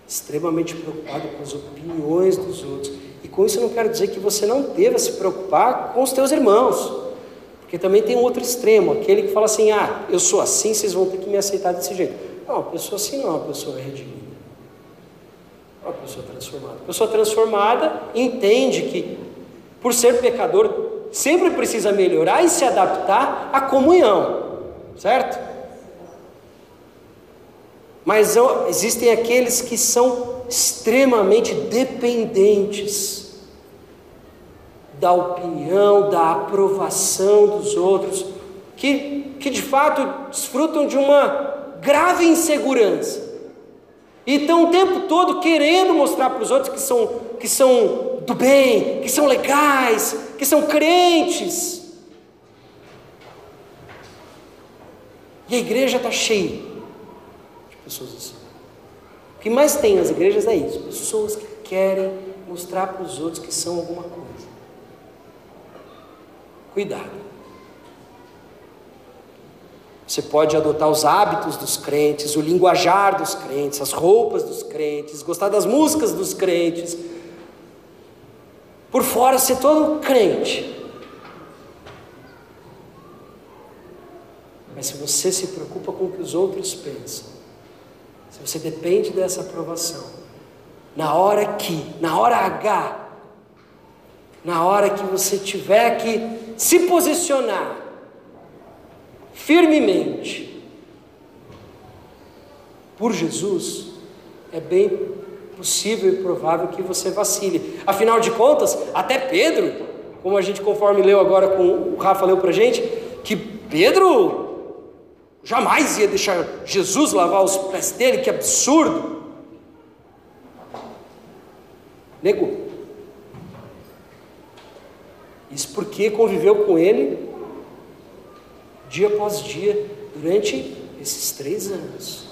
S1: extremamente preocupado com as opiniões dos outros. E com isso eu não quero dizer que você não deva se preocupar com os teus irmãos. Porque também tem um outro extremo, aquele que fala assim: "Ah, eu sou assim, vocês vão ter que me aceitar desse jeito". Não, a pessoa assim não é uma pessoa redimida. É uma pessoa transformada. A pessoa transformada entende que por ser pecador sempre precisa melhorar e se adaptar à comunhão, certo? Mas existem aqueles que são extremamente dependentes da opinião, da aprovação dos outros, que, que de fato desfrutam de uma grave insegurança. E estão o tempo todo querendo mostrar para os outros que são, que são do bem, que são legais, que são crentes. E a igreja está cheia pessoas assim. O que mais tem nas igrejas é isso: pessoas que querem mostrar para os outros que são alguma coisa. Cuidado. Você pode adotar os hábitos dos crentes, o linguajar dos crentes, as roupas dos crentes, gostar das músicas dos crentes. Por fora ser todo crente. Mas se você se preocupa com o que os outros pensam, se você depende dessa aprovação, na hora que, na hora H, na hora que você tiver que se posicionar firmemente por Jesus, é bem possível e provável que você vacile. Afinal de contas, até Pedro, como a gente conforme leu agora com o Rafa leu para gente, que Pedro Jamais ia deixar Jesus lavar os pés dele, que absurdo. Negou. Isso porque conviveu com ele dia após dia durante esses três anos.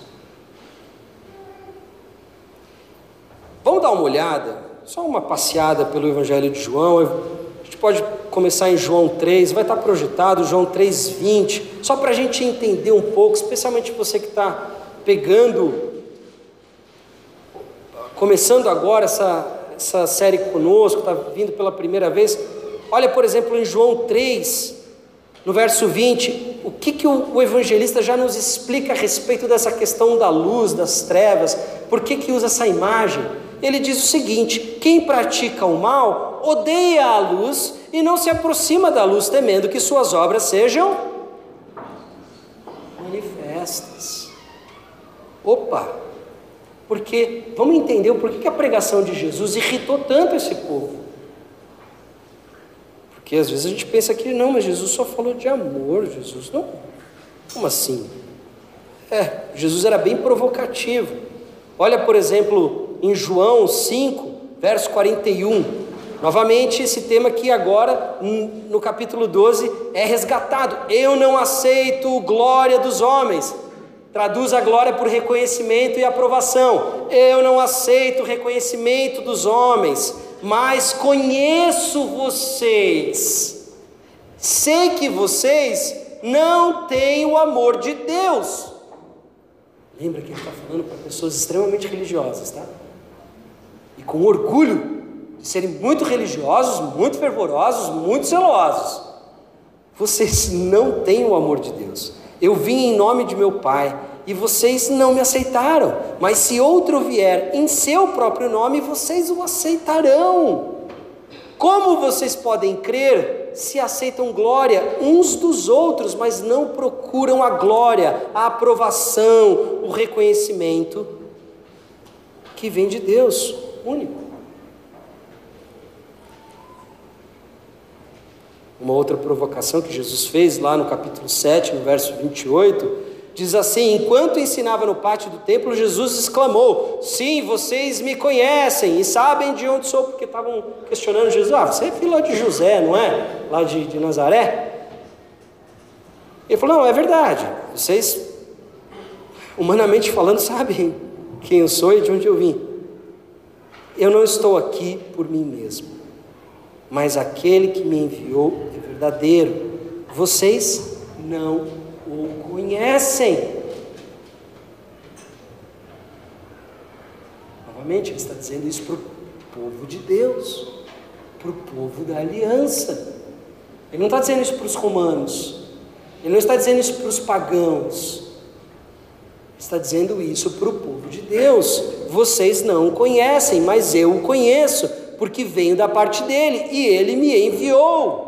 S1: Vamos dar uma olhada, só uma passeada pelo Evangelho de João. Gente pode começar em João 3, vai estar projetado João 3,20, só para a gente entender um pouco, especialmente você que está pegando, começando agora essa, essa série conosco, está vindo pela primeira vez. Olha, por exemplo, em João 3, no verso 20, o que, que o, o evangelista já nos explica a respeito dessa questão da luz, das trevas, por que, que usa essa imagem? Ele diz o seguinte: quem pratica o mal odeia a luz e não se aproxima da luz, temendo que suas obras sejam manifestas. Opa! Porque vamos entender o porquê que a pregação de Jesus irritou tanto esse povo. Porque às vezes a gente pensa que não, mas Jesus só falou de amor, Jesus não. Como assim? É, Jesus era bem provocativo. Olha, por exemplo, em João 5, verso 41. Novamente, esse tema que agora, no capítulo 12, é resgatado. Eu não aceito glória dos homens. Traduz a glória por reconhecimento e aprovação. Eu não aceito reconhecimento dos homens, mas conheço vocês. Sei que vocês não têm o amor de Deus. Lembra que ele está falando para pessoas extremamente religiosas, tá? Com orgulho de serem muito religiosos, muito fervorosos, muito zelosos. Vocês não têm o amor de Deus. Eu vim em nome de meu Pai e vocês não me aceitaram. Mas se outro vier em seu próprio nome, vocês o aceitarão. Como vocês podem crer se aceitam glória uns dos outros, mas não procuram a glória, a aprovação, o reconhecimento que vem de Deus único? Uma outra provocação que Jesus fez lá no capítulo 7, no verso 28, diz assim: Enquanto ensinava no pátio do templo, Jesus exclamou: Sim, vocês me conhecem e sabem de onde sou, porque estavam questionando Jesus: Ah, você é filho de José, não é? Lá de, de Nazaré? Ele falou: Não, é verdade, vocês, humanamente falando, sabem quem eu sou e de onde eu vim. Eu não estou aqui por mim mesmo mas aquele que me enviou é verdadeiro. Vocês não o conhecem. Novamente, ele está dizendo isso para o povo de Deus, para o povo da aliança. Ele não está dizendo isso para os romanos, ele não está dizendo isso para os pagãos, está dizendo isso para o povo de Deus. Vocês não o conhecem, mas eu o conheço porque venho da parte dele e ele me enviou.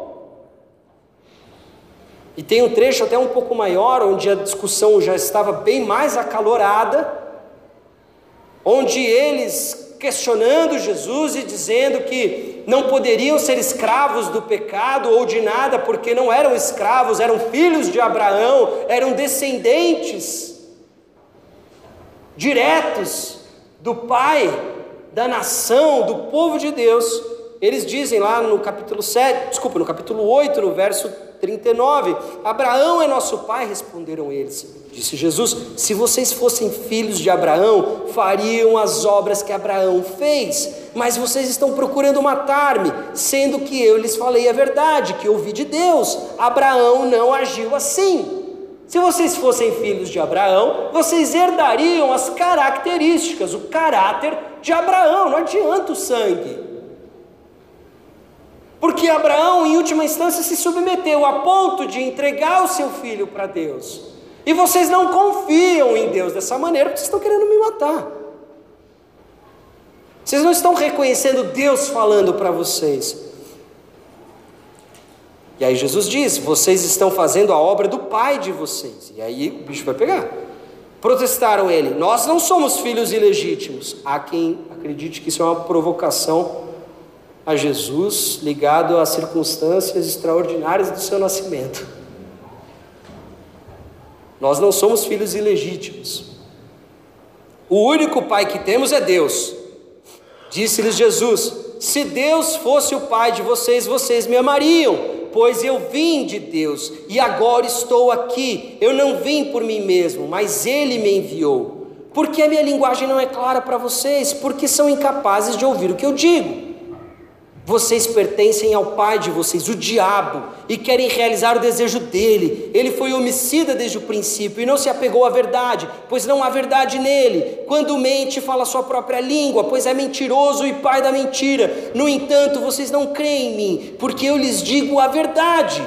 S1: E tem um trecho até um pouco maior, onde a discussão já estava bem mais acalorada, onde eles questionando Jesus e dizendo que não poderiam ser escravos do pecado ou de nada, porque não eram escravos, eram filhos de Abraão, eram descendentes diretos do pai da nação, do povo de Deus, eles dizem lá no capítulo 7, desculpa, no capítulo 8, no verso 39, Abraão é nosso pai, responderam eles. Disse Jesus: Se vocês fossem filhos de Abraão, fariam as obras que Abraão fez, mas vocês estão procurando matar-me, sendo que eu lhes falei a verdade, que ouvi de Deus. Abraão não agiu assim. Se vocês fossem filhos de Abraão, vocês herdariam as características, o caráter de Abraão, não adianta o sangue. Porque Abraão, em última instância, se submeteu a ponto de entregar o seu filho para Deus. E vocês não confiam em Deus dessa maneira, porque vocês estão querendo me matar. Vocês não estão reconhecendo Deus falando para vocês. E aí Jesus diz: vocês estão fazendo a obra do pai de vocês. E aí o bicho vai pegar. Protestaram ele: Nós não somos filhos ilegítimos. Há quem acredite que isso é uma provocação a Jesus ligado às circunstâncias extraordinárias do seu nascimento. Nós não somos filhos ilegítimos. O único pai que temos é Deus. Disse-lhes Jesus: Se Deus fosse o pai de vocês, vocês me amariam pois eu vim de Deus e agora estou aqui. Eu não vim por mim mesmo, mas Ele me enviou. Porque a minha linguagem não é clara para vocês? Porque são incapazes de ouvir o que eu digo. Vocês pertencem ao pai de vocês, o diabo, e querem realizar o desejo dele. Ele foi homicida desde o princípio e não se apegou à verdade, pois não há verdade nele. Quando mente, fala sua própria língua, pois é mentiroso e pai da mentira. No entanto, vocês não creem em mim, porque eu lhes digo a verdade.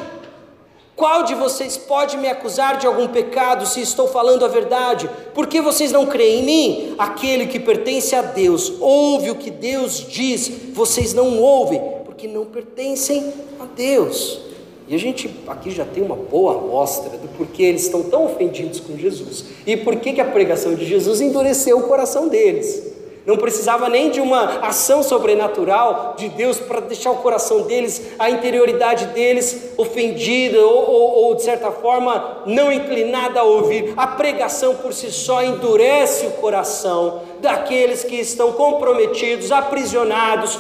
S1: Qual de vocês pode me acusar de algum pecado se estou falando a verdade? Por que vocês não creem em mim? Aquele que pertence a Deus ouve o que Deus diz, vocês não ouvem, porque não pertencem a Deus. E a gente aqui já tem uma boa amostra do porquê eles estão tão ofendidos com Jesus e por que a pregação de Jesus endureceu o coração deles. Não precisava nem de uma ação sobrenatural de Deus para deixar o coração deles, a interioridade deles ofendida ou, ou, ou, de certa forma não inclinada a ouvir. A pregação por si só endurece o coração daqueles que estão comprometidos, aprisionados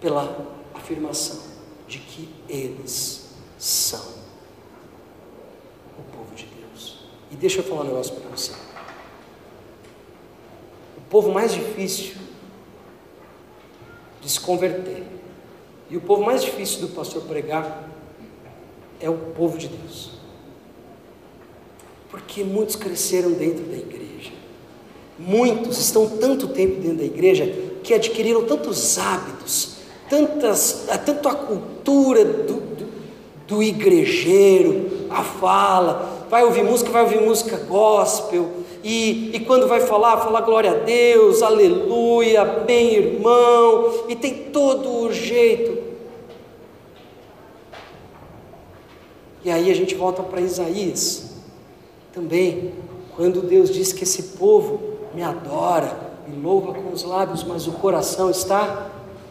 S1: pela afirmação de que eles são o povo de Deus. E deixa eu falar um negócio para você povo mais difícil de se converter e o povo mais difícil do pastor pregar é o povo de Deus. Porque muitos cresceram dentro da igreja. Muitos estão tanto tempo dentro da igreja que adquiriram tantos hábitos, tantas, tanto a cultura do, do, do igrejeiro, a fala, vai ouvir música, vai ouvir música gospel, e, e quando vai falar, falar glória a Deus, aleluia, bem irmão, e tem todo o jeito. E aí a gente volta para Isaías, também, quando Deus diz que esse povo me adora, me louva com os lábios, mas o coração está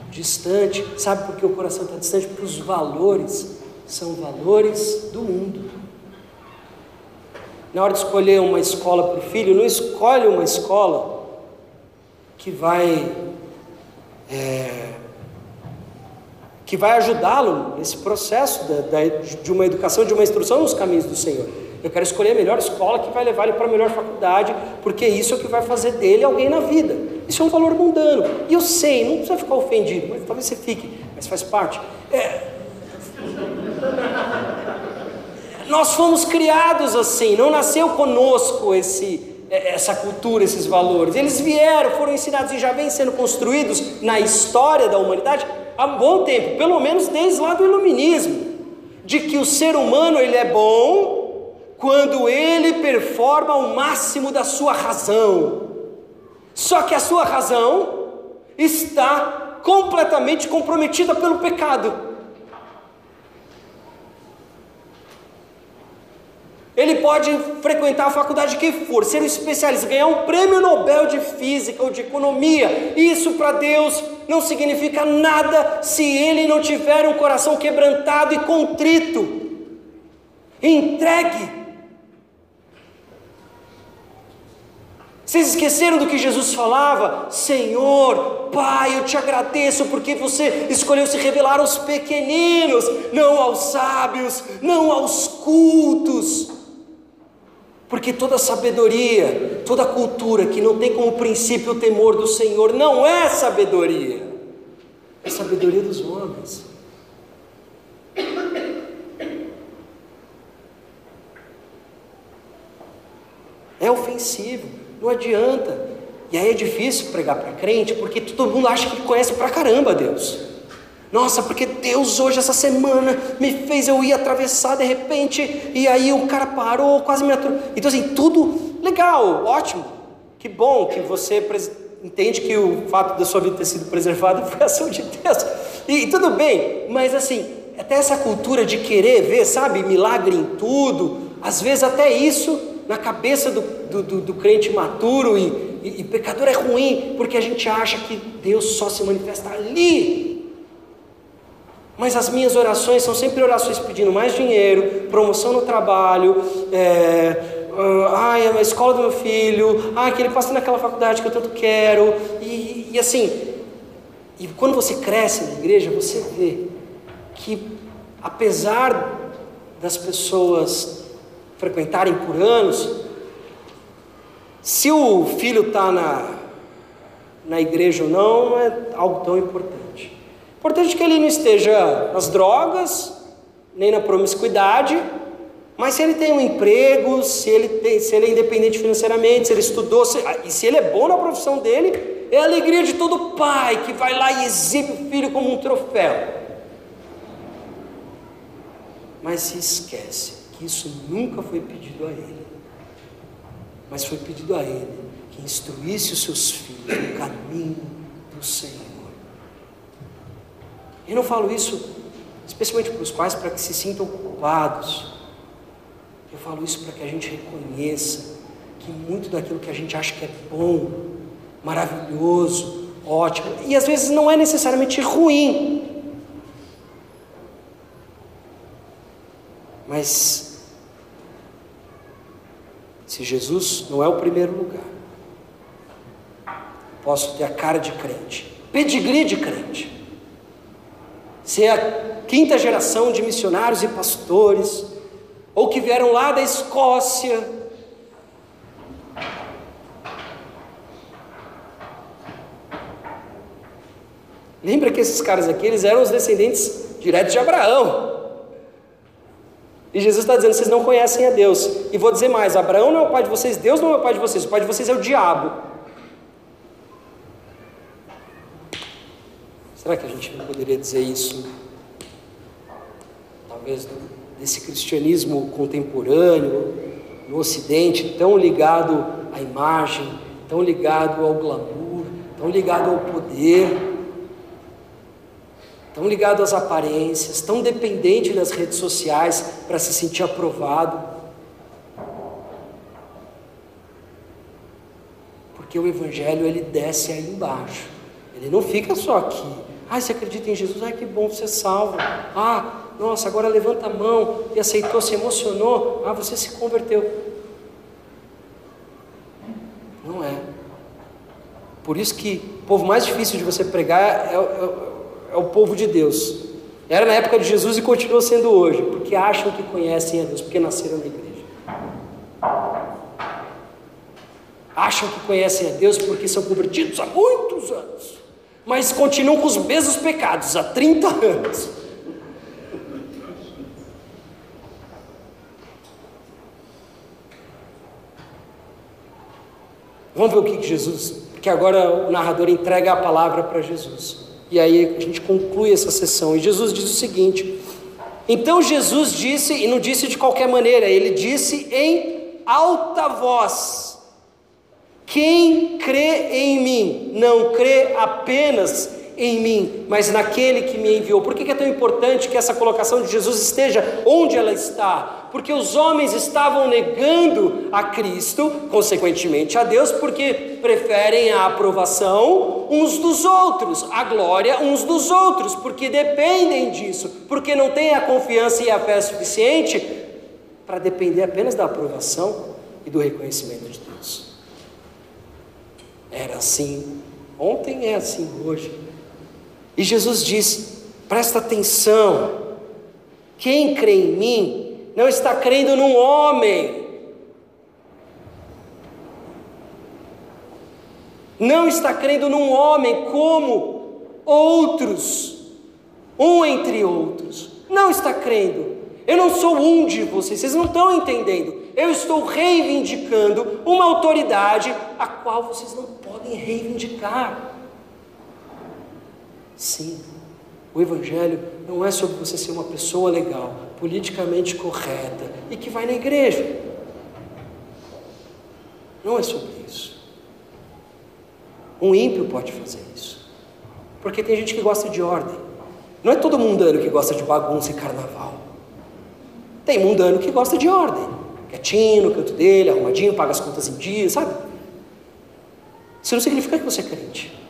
S1: distante. Sabe por que o coração está distante? Porque os valores são valores do mundo. Na hora de escolher uma escola para o filho, não escolhe uma escola que vai é, que vai ajudá-lo nesse processo da, da, de uma educação, de uma instrução nos caminhos do Senhor. Eu quero escolher a melhor escola que vai levar ele para a melhor faculdade, porque isso é o que vai fazer dele alguém na vida. Isso é um valor mundano. E eu sei, não precisa ficar ofendido, mas talvez você fique, mas faz parte. É... Nós fomos criados assim, não nasceu conosco esse, é, essa cultura, esses valores. Eles vieram, foram ensinados e já vêm sendo construídos na história da humanidade há um bom tempo, pelo menos desde lá do iluminismo, de que o ser humano ele é bom quando ele performa o máximo da sua razão. Só que a sua razão está completamente comprometida pelo pecado. Ele pode frequentar a faculdade que for, ser um especialista, ganhar um prêmio Nobel de Física ou de Economia. Isso para Deus não significa nada se ele não tiver um coração quebrantado e contrito. Entregue Vocês esqueceram do que Jesus falava? Senhor, Pai, eu te agradeço porque você escolheu se revelar aos pequeninos, não aos sábios, não aos cultos. Porque toda sabedoria, toda cultura que não tem como princípio o temor do Senhor, não é sabedoria, é sabedoria dos homens. É ofensivo. Não adianta. E aí é difícil pregar para crente, porque todo mundo acha que conhece pra caramba Deus. Nossa, porque Deus hoje, essa semana, me fez eu ir atravessar de repente, e aí o cara parou, quase me atropelou. Então, assim, tudo legal, ótimo. Que bom que você entende que o fato da sua vida ter sido preservada foi ação de Deus. E, e tudo bem, mas assim, até essa cultura de querer ver, sabe, milagre em tudo, às vezes até isso na cabeça do, do, do, do crente maturo e, e, e pecador é ruim, porque a gente acha que Deus só se manifesta ali. Mas as minhas orações são sempre orações pedindo mais dinheiro, promoção no trabalho, é, uh, ai, a escola do meu filho, ai, que ele passe naquela faculdade que eu tanto quero, e, e assim, e quando você cresce na igreja, você vê que apesar das pessoas frequentarem por anos, se o filho está na, na igreja ou não, não é algo tão importante. Importante que ele não esteja nas drogas, nem na promiscuidade, mas se ele tem um emprego, se ele, tem, se ele é independente financeiramente, se ele estudou, se, e se ele é bom na profissão dele, é a alegria de todo pai que vai lá e exibe o filho como um troféu. Mas se esquece que isso nunca foi pedido a ele, mas foi pedido a ele que instruísse os seus filhos no caminho do Senhor. Eu não falo isso especialmente para os pais para que se sintam culpados. Eu falo isso para que a gente reconheça que muito daquilo que a gente acha que é bom, maravilhoso, ótimo, e às vezes não é necessariamente ruim, mas se Jesus não é o primeiro lugar, posso ter a cara de crente, pedigree de crente, ser a quinta geração de missionários e pastores, ou que vieram lá da Escócia, Lembra que esses caras aqui, eles eram os descendentes diretos de Abraão. E Jesus está dizendo: vocês não conhecem a Deus. E vou dizer mais: Abraão não é o pai de vocês, Deus não é o pai de vocês, o pai de vocês é o diabo. Será que a gente não poderia dizer isso? Talvez desse cristianismo contemporâneo no Ocidente, tão ligado à imagem, tão ligado ao glamour, tão ligado ao poder, tão ligado às aparências, tão dependente das redes sociais para se sentir aprovado. Porque o Evangelho ele desce aí embaixo, ele não fica só aqui. Ah, você acredita em Jesus? Ai, que bom, você é salvo. Ah, nossa, agora levanta a mão e aceitou, se emocionou. Ah, você se converteu. Não é. Por isso que o povo mais difícil de você pregar é, é, é o povo de Deus. Era na época de Jesus e continua sendo hoje, porque acham que conhecem a Deus, porque nasceram na igreja. Acham que conhecem a Deus porque são convertidos há muitos anos mas continuam com os mesmos pecados há 30 anos. Vamos ver o que Jesus, que agora o narrador entrega a palavra para Jesus. E aí a gente conclui essa sessão. E Jesus diz o seguinte: Então Jesus disse, e não disse de qualquer maneira, ele disse em alta voz: quem crê em mim, não crê apenas em mim, mas naquele que me enviou. Por que é tão importante que essa colocação de Jesus esteja onde ela está? Porque os homens estavam negando a Cristo, consequentemente a Deus, porque preferem a aprovação uns dos outros, a glória uns dos outros, porque dependem disso, porque não têm a confiança e a fé suficiente para depender apenas da aprovação e do reconhecimento de Deus. Era assim ontem, é assim hoje. E Jesus diz: presta atenção, quem crê em mim não está crendo num homem, não está crendo num homem como outros, um entre outros, não está crendo. Eu não sou um de vocês, vocês não estão entendendo. Eu estou reivindicando uma autoridade a qual vocês não podem reivindicar. Sim, o Evangelho não é sobre você ser uma pessoa legal, politicamente correta e que vai na igreja. Não é sobre isso. Um ímpio pode fazer isso, porque tem gente que gosta de ordem. Não é todo mundano que gosta de bagunça e carnaval. Tem mundano que gosta de ordem quietinho no canto dele, arrumadinho, paga as contas em dia, sabe? Isso não significa que você é crente.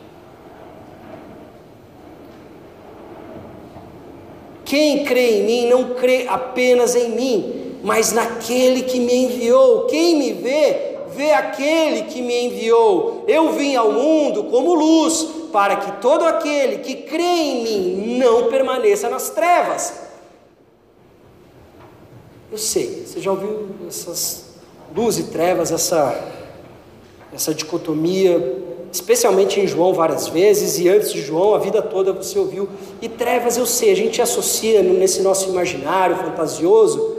S1: Quem crê em mim não crê apenas em mim, mas naquele que me enviou. Quem me vê, vê aquele que me enviou. Eu vim ao mundo como luz, para que todo aquele que crê em mim não permaneça nas trevas. Eu sei, você já ouviu essas luz e trevas, essa, essa dicotomia, especialmente em João várias vezes, e antes de João, a vida toda você ouviu. E trevas, eu sei, a gente associa nesse nosso imaginário fantasioso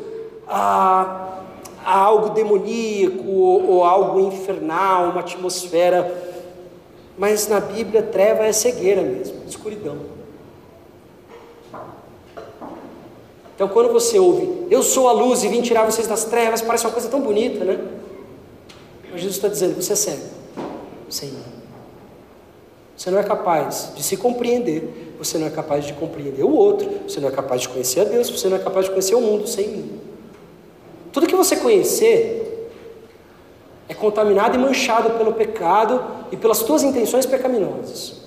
S1: a, a algo demoníaco ou, ou algo infernal, uma atmosfera. Mas na Bíblia, treva é cegueira mesmo, escuridão. Então, quando você ouve, eu sou a luz e vim tirar vocês das trevas, parece uma coisa tão bonita, né? Mas Jesus está dizendo: você é cego, sem. Você não é capaz de se compreender, você não é capaz de compreender o outro, você não é capaz de conhecer a Deus, você não é capaz de conhecer o mundo sem mim. Tudo que você conhecer é contaminado e manchado pelo pecado e pelas tuas intenções pecaminosas.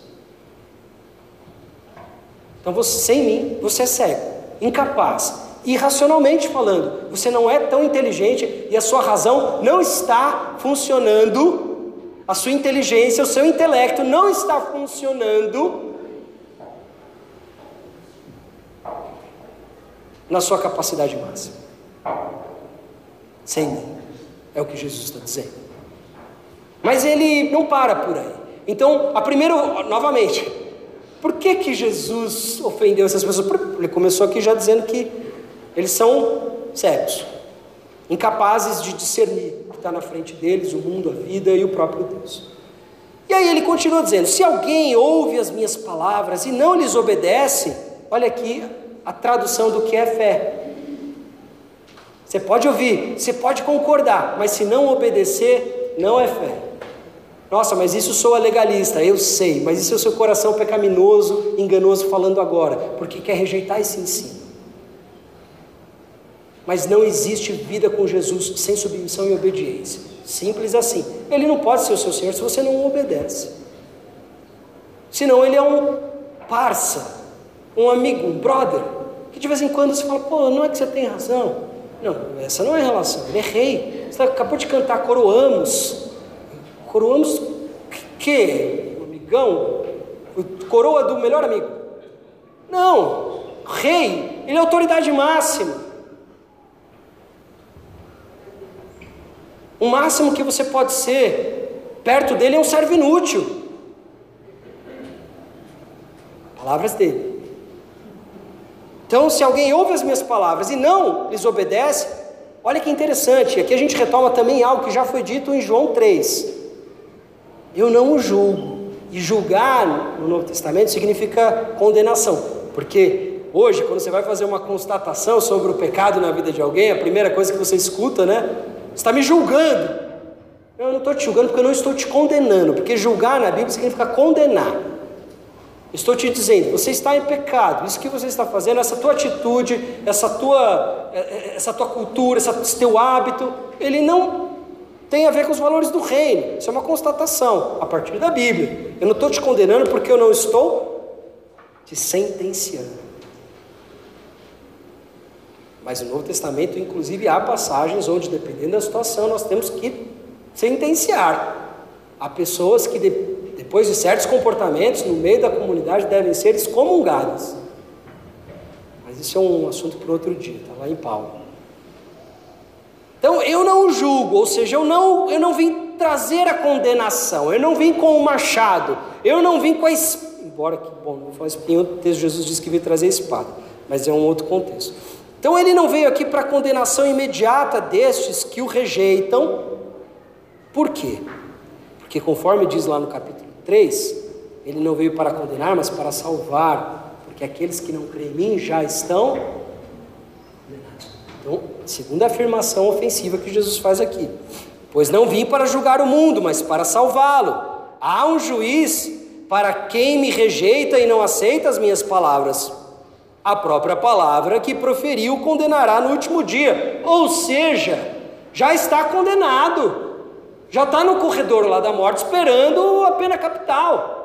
S1: Então, você, sem mim, você é cego incapaz. Irracionalmente falando, você não é tão inteligente e a sua razão não está funcionando, a sua inteligência, o seu intelecto não está funcionando na sua capacidade máxima. Sem mim. É o que Jesus está dizendo. Mas ele não para por aí. Então, a primeira, novamente, por que, que Jesus ofendeu essas pessoas? Ele começou aqui já dizendo que eles são cegos, incapazes de discernir o que está na frente deles, o mundo, a vida e o próprio Deus. E aí ele continua dizendo: se alguém ouve as minhas palavras e não lhes obedece, olha aqui a tradução do que é fé. Você pode ouvir, você pode concordar, mas se não obedecer, não é fé. Nossa, mas isso soa legalista, eu sei, mas isso é o seu coração pecaminoso, enganoso falando agora, porque quer rejeitar esse ensino. Mas não existe vida com Jesus sem submissão e obediência. Simples assim. Ele não pode ser o seu Senhor se você não obedece. Senão ele é um parça, um amigo, um brother, que de vez em quando você fala, pô, não é que você tem razão. Não, essa não é relação, ele é rei. Você acabou de cantar coroamos. Coroamos que? Um amigão? Coroa do melhor amigo? Não, rei, ele é autoridade máxima. O máximo que você pode ser perto dele é um servo inútil. Palavras dele. Então, se alguém ouve as minhas palavras e não lhes obedece, olha que interessante, aqui a gente retoma também algo que já foi dito em João 3. Eu não o julgo. E julgar no Novo Testamento significa condenação, porque hoje, quando você vai fazer uma constatação sobre o pecado na vida de alguém, a primeira coisa que você escuta, né? Está me julgando. Eu não estou te julgando porque eu não estou te condenando, porque julgar na Bíblia significa condenar. Estou te dizendo, você está em pecado. Isso que você está fazendo, essa tua atitude, essa tua, é, é, essa tua cultura, esse teu hábito, ele não tem a ver com os valores do reino. Isso é uma constatação a partir da Bíblia. Eu não estou te condenando porque eu não estou te sentenciando. Mas no Novo Testamento, inclusive, há passagens onde, dependendo da situação, nós temos que sentenciar. Há pessoas que, depois de certos comportamentos, no meio da comunidade, devem ser excomungadas. Mas isso é um assunto para outro dia, está lá em Paulo. Então, eu não julgo, ou seja, eu não, eu não vim trazer a condenação, eu não vim com o machado, eu não vim com a espada. Embora que, bom, não vou falar espinho, o texto de Jesus diz que veio trazer a espada, mas é um outro contexto. Então ele não veio aqui para a condenação imediata destes que o rejeitam. Por quê? Porque conforme diz lá no capítulo 3, ele não veio para condenar, mas para salvar, porque aqueles que não creem em mim já estão condenados. Então, segunda afirmação ofensiva que Jesus faz aqui. Pois não vim para julgar o mundo, mas para salvá-lo. Há um juiz para quem me rejeita e não aceita as minhas palavras a própria palavra que proferiu condenará no último dia. Ou seja, já está condenado, já está no corredor lá da morte esperando a pena capital.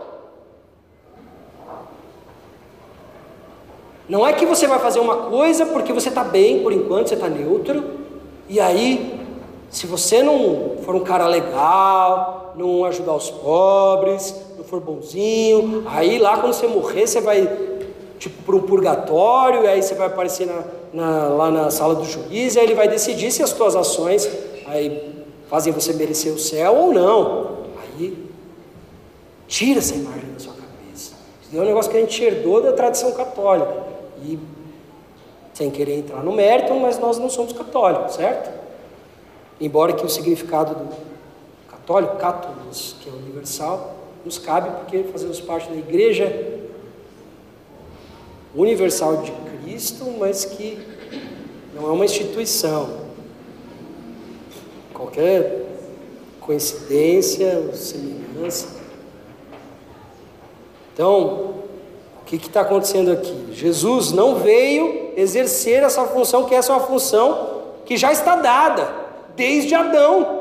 S1: Não é que você vai fazer uma coisa porque você está bem por enquanto, você está neutro, e aí, se você não for um cara legal, não ajudar os pobres, não for bonzinho, aí lá quando você morrer, você vai tipo para um purgatório, e aí você vai aparecer na, na, lá na sala do juiz, e aí ele vai decidir se as tuas ações aí fazem você merecer o céu ou não. Aí tira essa imagem da sua cabeça. Isso é um negócio que a gente herdou da tradição católica. E sem querer entrar no mérito, mas nós não somos católicos, certo? Embora que o significado do católico, cátolos, que é universal, nos cabe porque fazemos parte da igreja universal de Cristo, mas que não é uma instituição. Qualquer coincidência, semelhança. Então, o que está acontecendo aqui? Jesus não veio exercer essa função, que essa é uma função que já está dada desde Adão.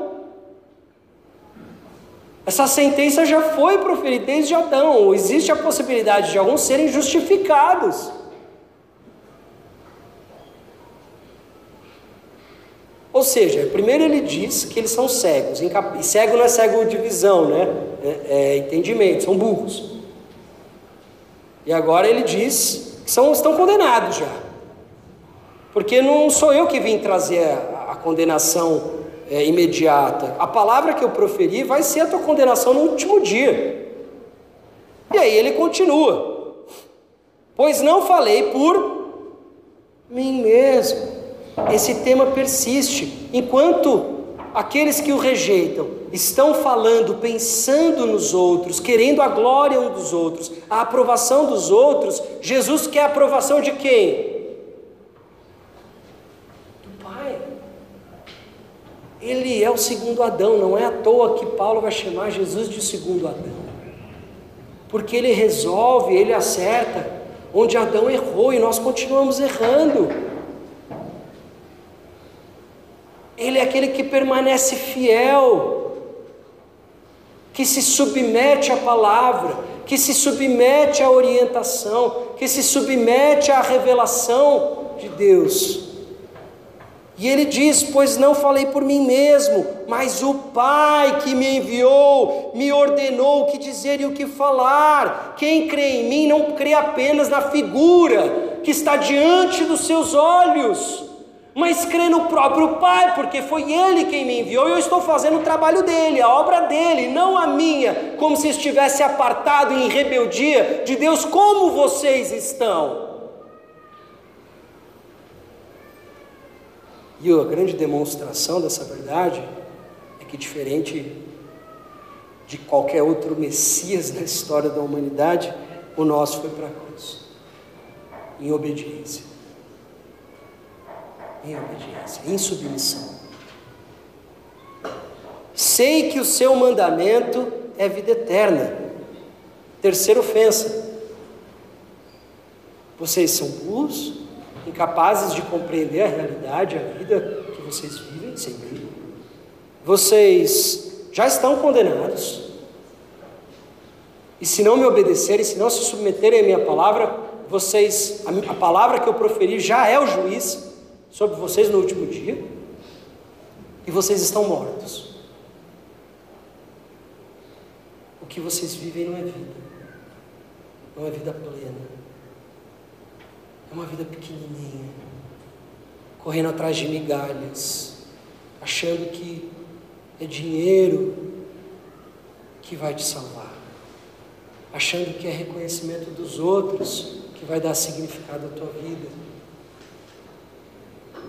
S1: Essa sentença já foi proferida desde Adão. Existe a possibilidade de alguns serem justificados. Ou seja, primeiro ele diz que eles são cegos. E cego não é cego de visão, né? É, é entendimento, são burros. E agora ele diz que são, estão condenados já. Porque não sou eu que vim trazer a, a condenação é, imediata. A palavra que eu proferi vai ser a tua condenação no último dia. E aí ele continua: Pois não falei por mim mesmo. Esse tema persiste. Enquanto aqueles que o rejeitam estão falando, pensando nos outros, querendo a glória um dos outros, a aprovação dos outros, Jesus quer a aprovação de quem? Do Pai. Ele é o segundo Adão, não é à toa que Paulo vai chamar Jesus de segundo Adão. Porque ele resolve, ele acerta onde Adão errou e nós continuamos errando. Ele é aquele que permanece fiel, que se submete à palavra, que se submete à orientação, que se submete à revelação de Deus. E ele diz: Pois não falei por mim mesmo, mas o Pai que me enviou me ordenou o que dizer e o que falar. Quem crê em mim não crê apenas na figura que está diante dos seus olhos, mas crê no próprio Pai, porque foi Ele quem me enviou e eu estou fazendo o trabalho dele, a obra dele, não a minha, como se estivesse apartado em rebeldia de Deus, como vocês estão. E a grande demonstração dessa verdade é que, diferente de qualquer outro Messias na história da humanidade, o nosso foi para a cruz, em obediência. Em obediência, em submissão. Sei que o seu mandamento é vida eterna. Terceira ofensa. Vocês são burros incapazes de compreender a realidade, a vida que vocês vivem sem mim. Vocês já estão condenados. E se não me obedecerem, se não se submeterem à minha palavra, vocês, a, a palavra que eu proferi já é o juiz sobre vocês no último dia, e vocês estão mortos. O que vocês vivem não é vida, não é vida plena. É uma vida pequenininha, correndo atrás de migalhas, achando que é dinheiro que vai te salvar, achando que é reconhecimento dos outros que vai dar significado à tua vida,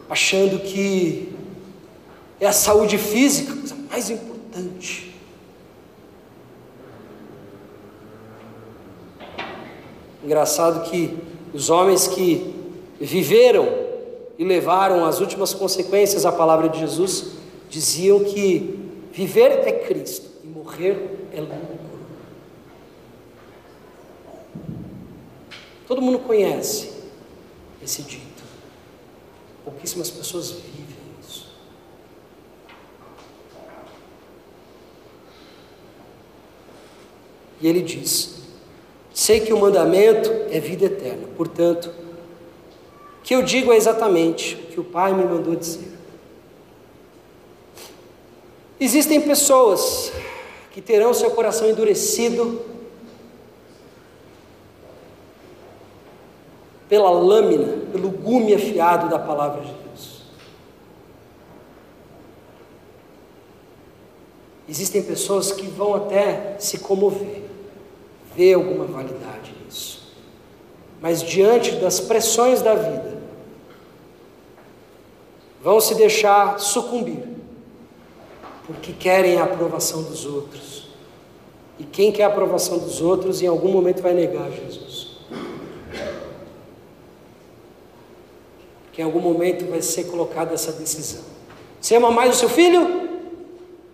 S1: achando que é a saúde física a coisa mais importante. Engraçado que os homens que viveram e levaram as últimas consequências à palavra de Jesus diziam que viver é Cristo e morrer é lucro. Todo mundo conhece esse dito. Pouquíssimas pessoas vivem isso. E ele diz: Sei que o mandamento é vida eterna, portanto, o que eu digo é exatamente o que o Pai me mandou dizer. Existem pessoas que terão seu coração endurecido pela lâmina, pelo gume afiado da palavra de Deus. Existem pessoas que vão até se comover vê alguma validade nisso. Mas diante das pressões da vida, vão se deixar sucumbir, porque querem a aprovação dos outros. E quem quer a aprovação dos outros, em algum momento vai negar Jesus. Porque em algum momento vai ser colocada essa decisão. Você ama mais o seu filho?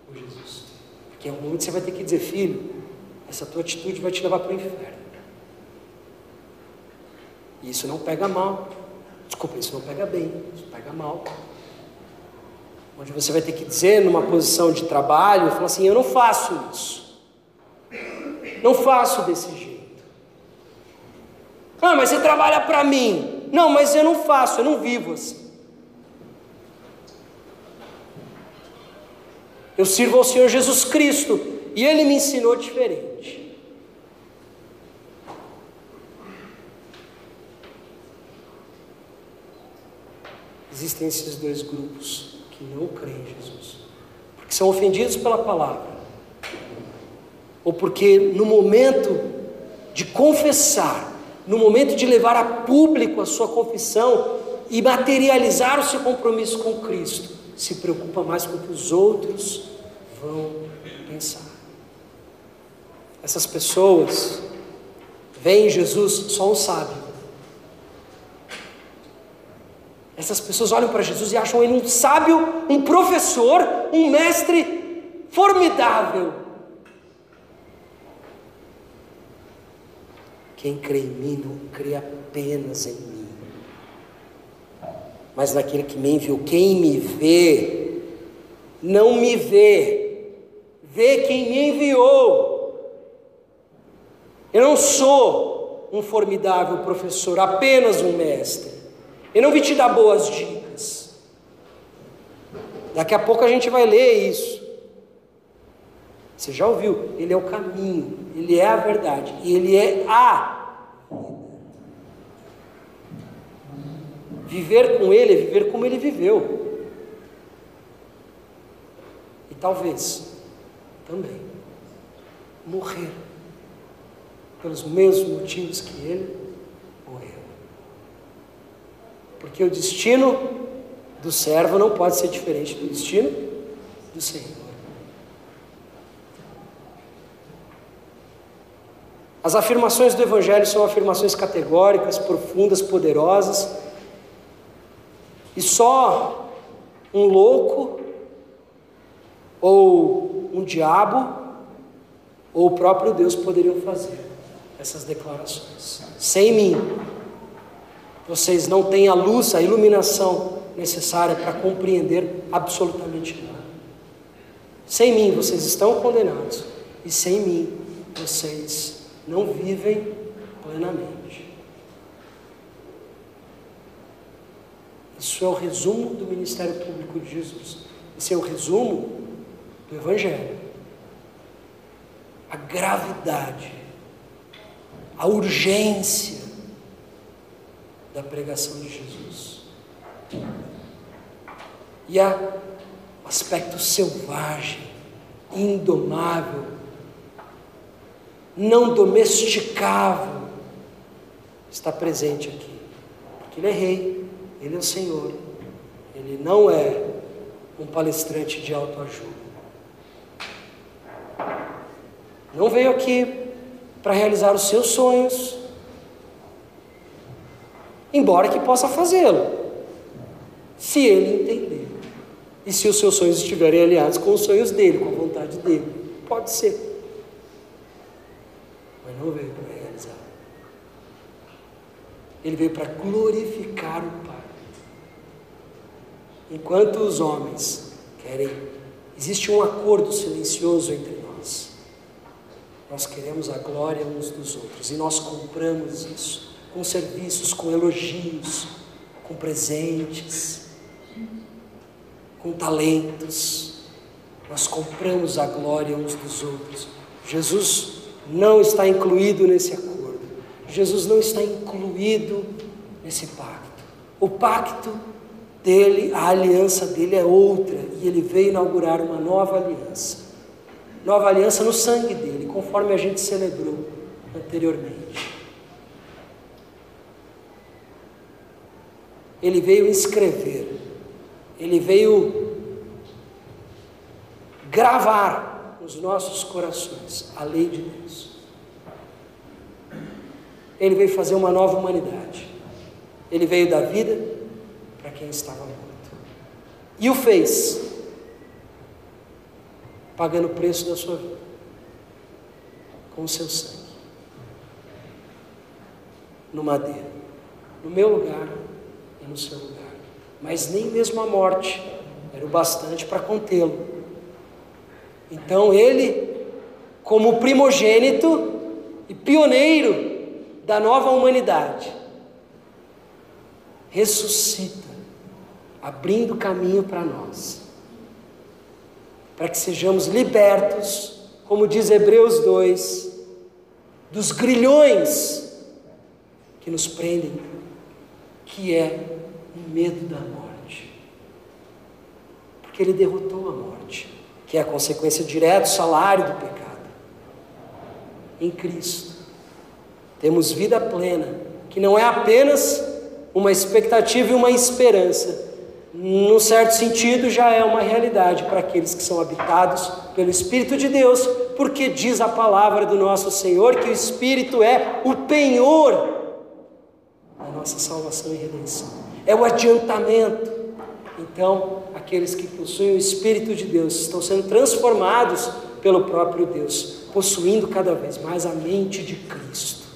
S1: Ou Jesus? Porque em algum momento você vai ter que dizer, filho, essa tua atitude vai te levar para o inferno. E isso não pega mal. Desculpa, isso não pega bem, isso pega mal. Onde você vai ter que dizer numa posição de trabalho, falar assim, eu não faço isso. Não faço desse jeito. Ah, mas você trabalha para mim. Não, mas eu não faço, eu não vivo assim. Eu sirvo ao Senhor Jesus Cristo e Ele me ensinou diferente. Existem esses dois grupos que não creem em Jesus, porque são ofendidos pela palavra, ou porque no momento de confessar, no momento de levar a público a sua confissão e materializar o seu compromisso com Cristo, se preocupa mais com o que os outros vão pensar. Essas pessoas veem em Jesus só um sábio. Essas pessoas olham para Jesus e acham ele um sábio, um professor, um mestre formidável. Quem crê em mim não crê apenas em mim, mas naquele que me enviou. Quem me vê, não me vê, vê quem me enviou. Eu não sou um formidável professor, apenas um mestre. Eu não vim te dar boas dicas. Daqui a pouco a gente vai ler isso. Você já ouviu? Ele é o caminho, ele é a verdade, e ele é a. Viver com ele é viver como ele viveu. E talvez também morrer pelos mesmos motivos que ele Porque o destino do servo não pode ser diferente do destino do Senhor. As afirmações do Evangelho são afirmações categóricas, profundas, poderosas, e só um louco, ou um diabo, ou o próprio Deus poderiam fazer essas declarações. Sem mim, vocês não têm a luz, a iluminação necessária para compreender absolutamente nada. Sem mim, vocês estão condenados, e sem mim, vocês não vivem plenamente. Isso é o resumo do ministério público de Jesus. Esse é o resumo do Evangelho. A gravidade, a urgência da pregação de Jesus. E a aspecto selvagem, indomável não domesticável, está presente aqui. Porque Ele é Rei, Ele é o Senhor, Ele não é um palestrante de autoajuda. Não veio aqui para realizar os seus sonhos, embora que possa fazê-lo, se ele entender. E se os seus sonhos estiverem alinhados com os sonhos dele, com a vontade dele, pode ser mas não veio para realizar. Ele veio para glorificar o Pai. Enquanto os homens querem, existe um acordo silencioso entre nós. Nós queremos a glória uns dos outros e nós compramos isso com serviços, com elogios, com presentes, com talentos. Nós compramos a glória uns dos outros. Jesus não está incluído nesse acordo. Jesus não está incluído nesse pacto. O pacto dele, a aliança dele é outra, e ele veio inaugurar uma nova aliança. Nova aliança no sangue dele, conforme a gente celebrou anteriormente. Ele veio escrever, ele veio gravar nos nossos corações a lei de Deus. Ele veio fazer uma nova humanidade. Ele veio dar vida para quem estava morto. E o fez, pagando o preço da sua vida, com o seu sangue, no madeiro, no meu lugar no seu lugar. Mas nem mesmo a morte era o bastante para contê-lo então ele, como primogênito e pioneiro da nova humanidade, ressuscita, abrindo caminho para nós, para que sejamos libertos, como diz Hebreus 2, dos grilhões que nos prendem, que é o medo da morte, porque ele derrotou a morte que é a consequência direta, o salário do pecado. Em Cristo, temos vida plena, que não é apenas uma expectativa e uma esperança, num certo sentido, já é uma realidade para aqueles que são habitados pelo Espírito de Deus, porque diz a palavra do nosso Senhor que o Espírito é o penhor nossa salvação e redenção. é o adiantamento. Então, aqueles que possuem o Espírito de Deus estão sendo transformados pelo próprio Deus, possuindo cada vez mais a mente de Cristo.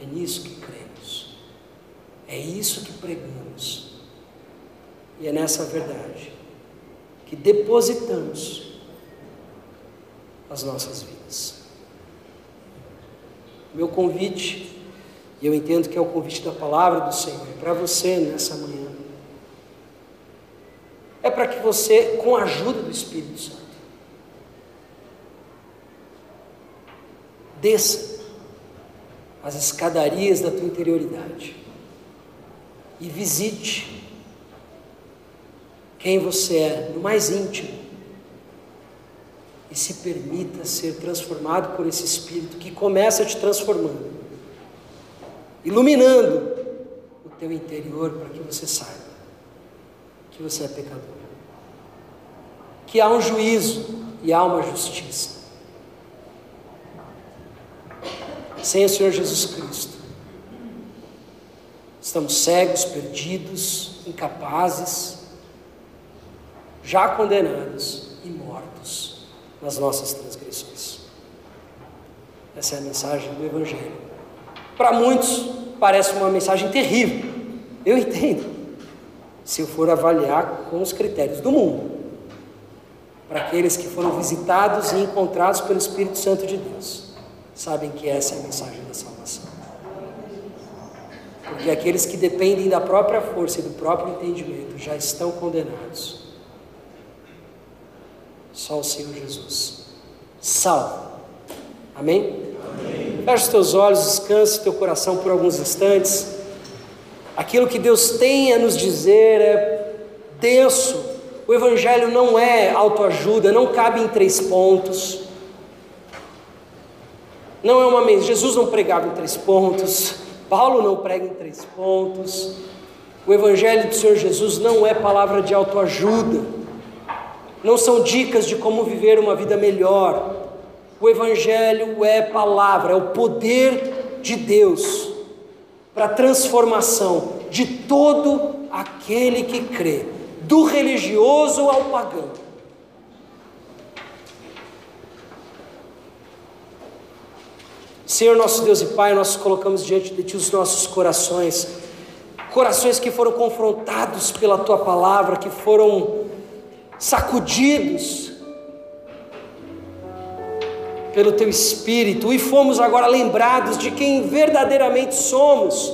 S1: É nisso que cremos, é isso que pregamos, e é nessa verdade que depositamos as nossas vidas. Meu convite, e eu entendo que é o convite da palavra do Senhor, para você nessa manhã, é para que você, com a ajuda do Espírito Santo, desça as escadarias da tua interioridade e visite quem você é no mais íntimo e se permita ser transformado por esse Espírito que começa te transformando, iluminando o teu interior para que você saiba que você é pecador, que há um juízo e há uma justiça. Sem o Senhor Jesus Cristo, estamos cegos, perdidos, incapazes, já condenados e mortos nas nossas transgressões. Essa é a mensagem do Evangelho. Para muitos, parece uma mensagem terrível. Eu entendo. Se eu for avaliar com os critérios do mundo. Para aqueles que foram visitados e encontrados pelo Espírito Santo de Deus, sabem que essa é a mensagem da salvação. Porque aqueles que dependem da própria força e do próprio entendimento já estão condenados só o Senhor Jesus. Salve. Amém? Amém? Feche os teus olhos, descanse teu coração por alguns instantes. Aquilo que Deus tem a nos dizer é denso. O Evangelho não é autoajuda, não cabe em três pontos. Não é uma Jesus não pregava em três pontos. Paulo não prega em três pontos. O Evangelho do Senhor Jesus não é palavra de autoajuda não são dicas de como viver uma vida melhor. O Evangelho é palavra, é o poder de Deus para a transformação de todo aquele que crê, do religioso ao pagão. Senhor nosso Deus e Pai, nós colocamos diante de Ti os nossos corações, corações que foram confrontados pela Tua palavra, que foram sacudidos pelo teu espírito e fomos agora lembrados de quem verdadeiramente somos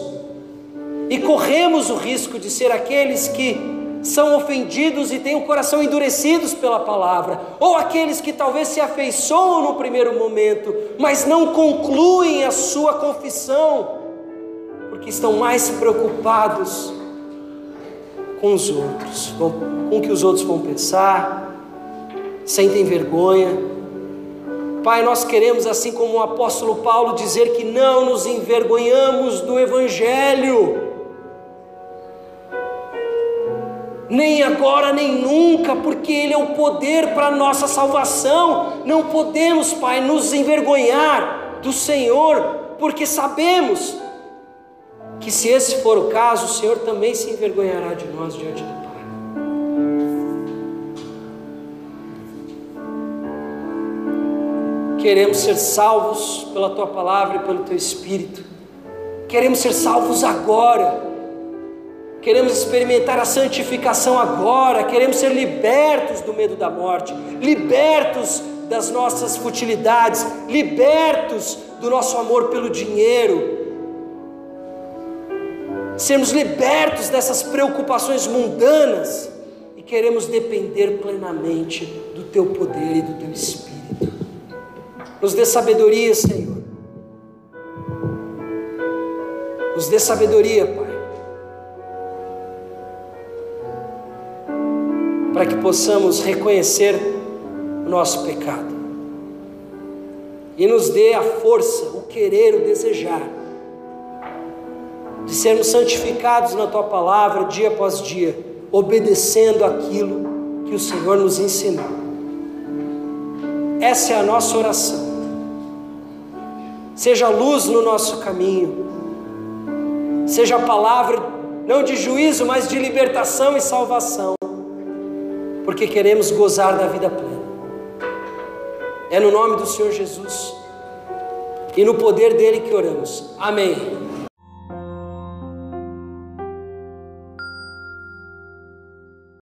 S1: e corremos o risco de ser aqueles que são ofendidos e têm o coração endurecidos pela palavra, ou aqueles que talvez se afeiçoam no primeiro momento, mas não concluem a sua confissão, porque estão mais preocupados com os outros, com o que os outros vão pensar, sentem vergonha. Pai, nós queremos, assim como o apóstolo Paulo, dizer que não nos envergonhamos do Evangelho, nem agora nem nunca, porque Ele é o poder para a nossa salvação. Não podemos, Pai, nos envergonhar do Senhor, porque sabemos que se esse for o caso, o Senhor também se envergonhará de nós diante do Pai. Queremos ser salvos pela tua palavra e pelo teu espírito. Queremos ser salvos agora. Queremos experimentar a santificação agora. Queremos ser libertos do medo da morte, libertos das nossas futilidades, libertos do nosso amor pelo dinheiro, sermos libertos dessas preocupações mundanas e queremos depender plenamente do Teu poder e do Teu Espírito. Nos dê sabedoria, Senhor. Nos dê sabedoria, Pai. Para que possamos reconhecer o nosso pecado. E nos dê a força, o querer, o desejar de sermos santificados na tua palavra dia após dia, obedecendo aquilo que o Senhor nos ensinou. Essa é a nossa oração. seja luz no nosso caminho, seja a palavra não de juízo, mas de libertação e salvação, porque queremos gozar da vida plena. É no nome do Senhor Jesus e no poder dele que oramos. Amém.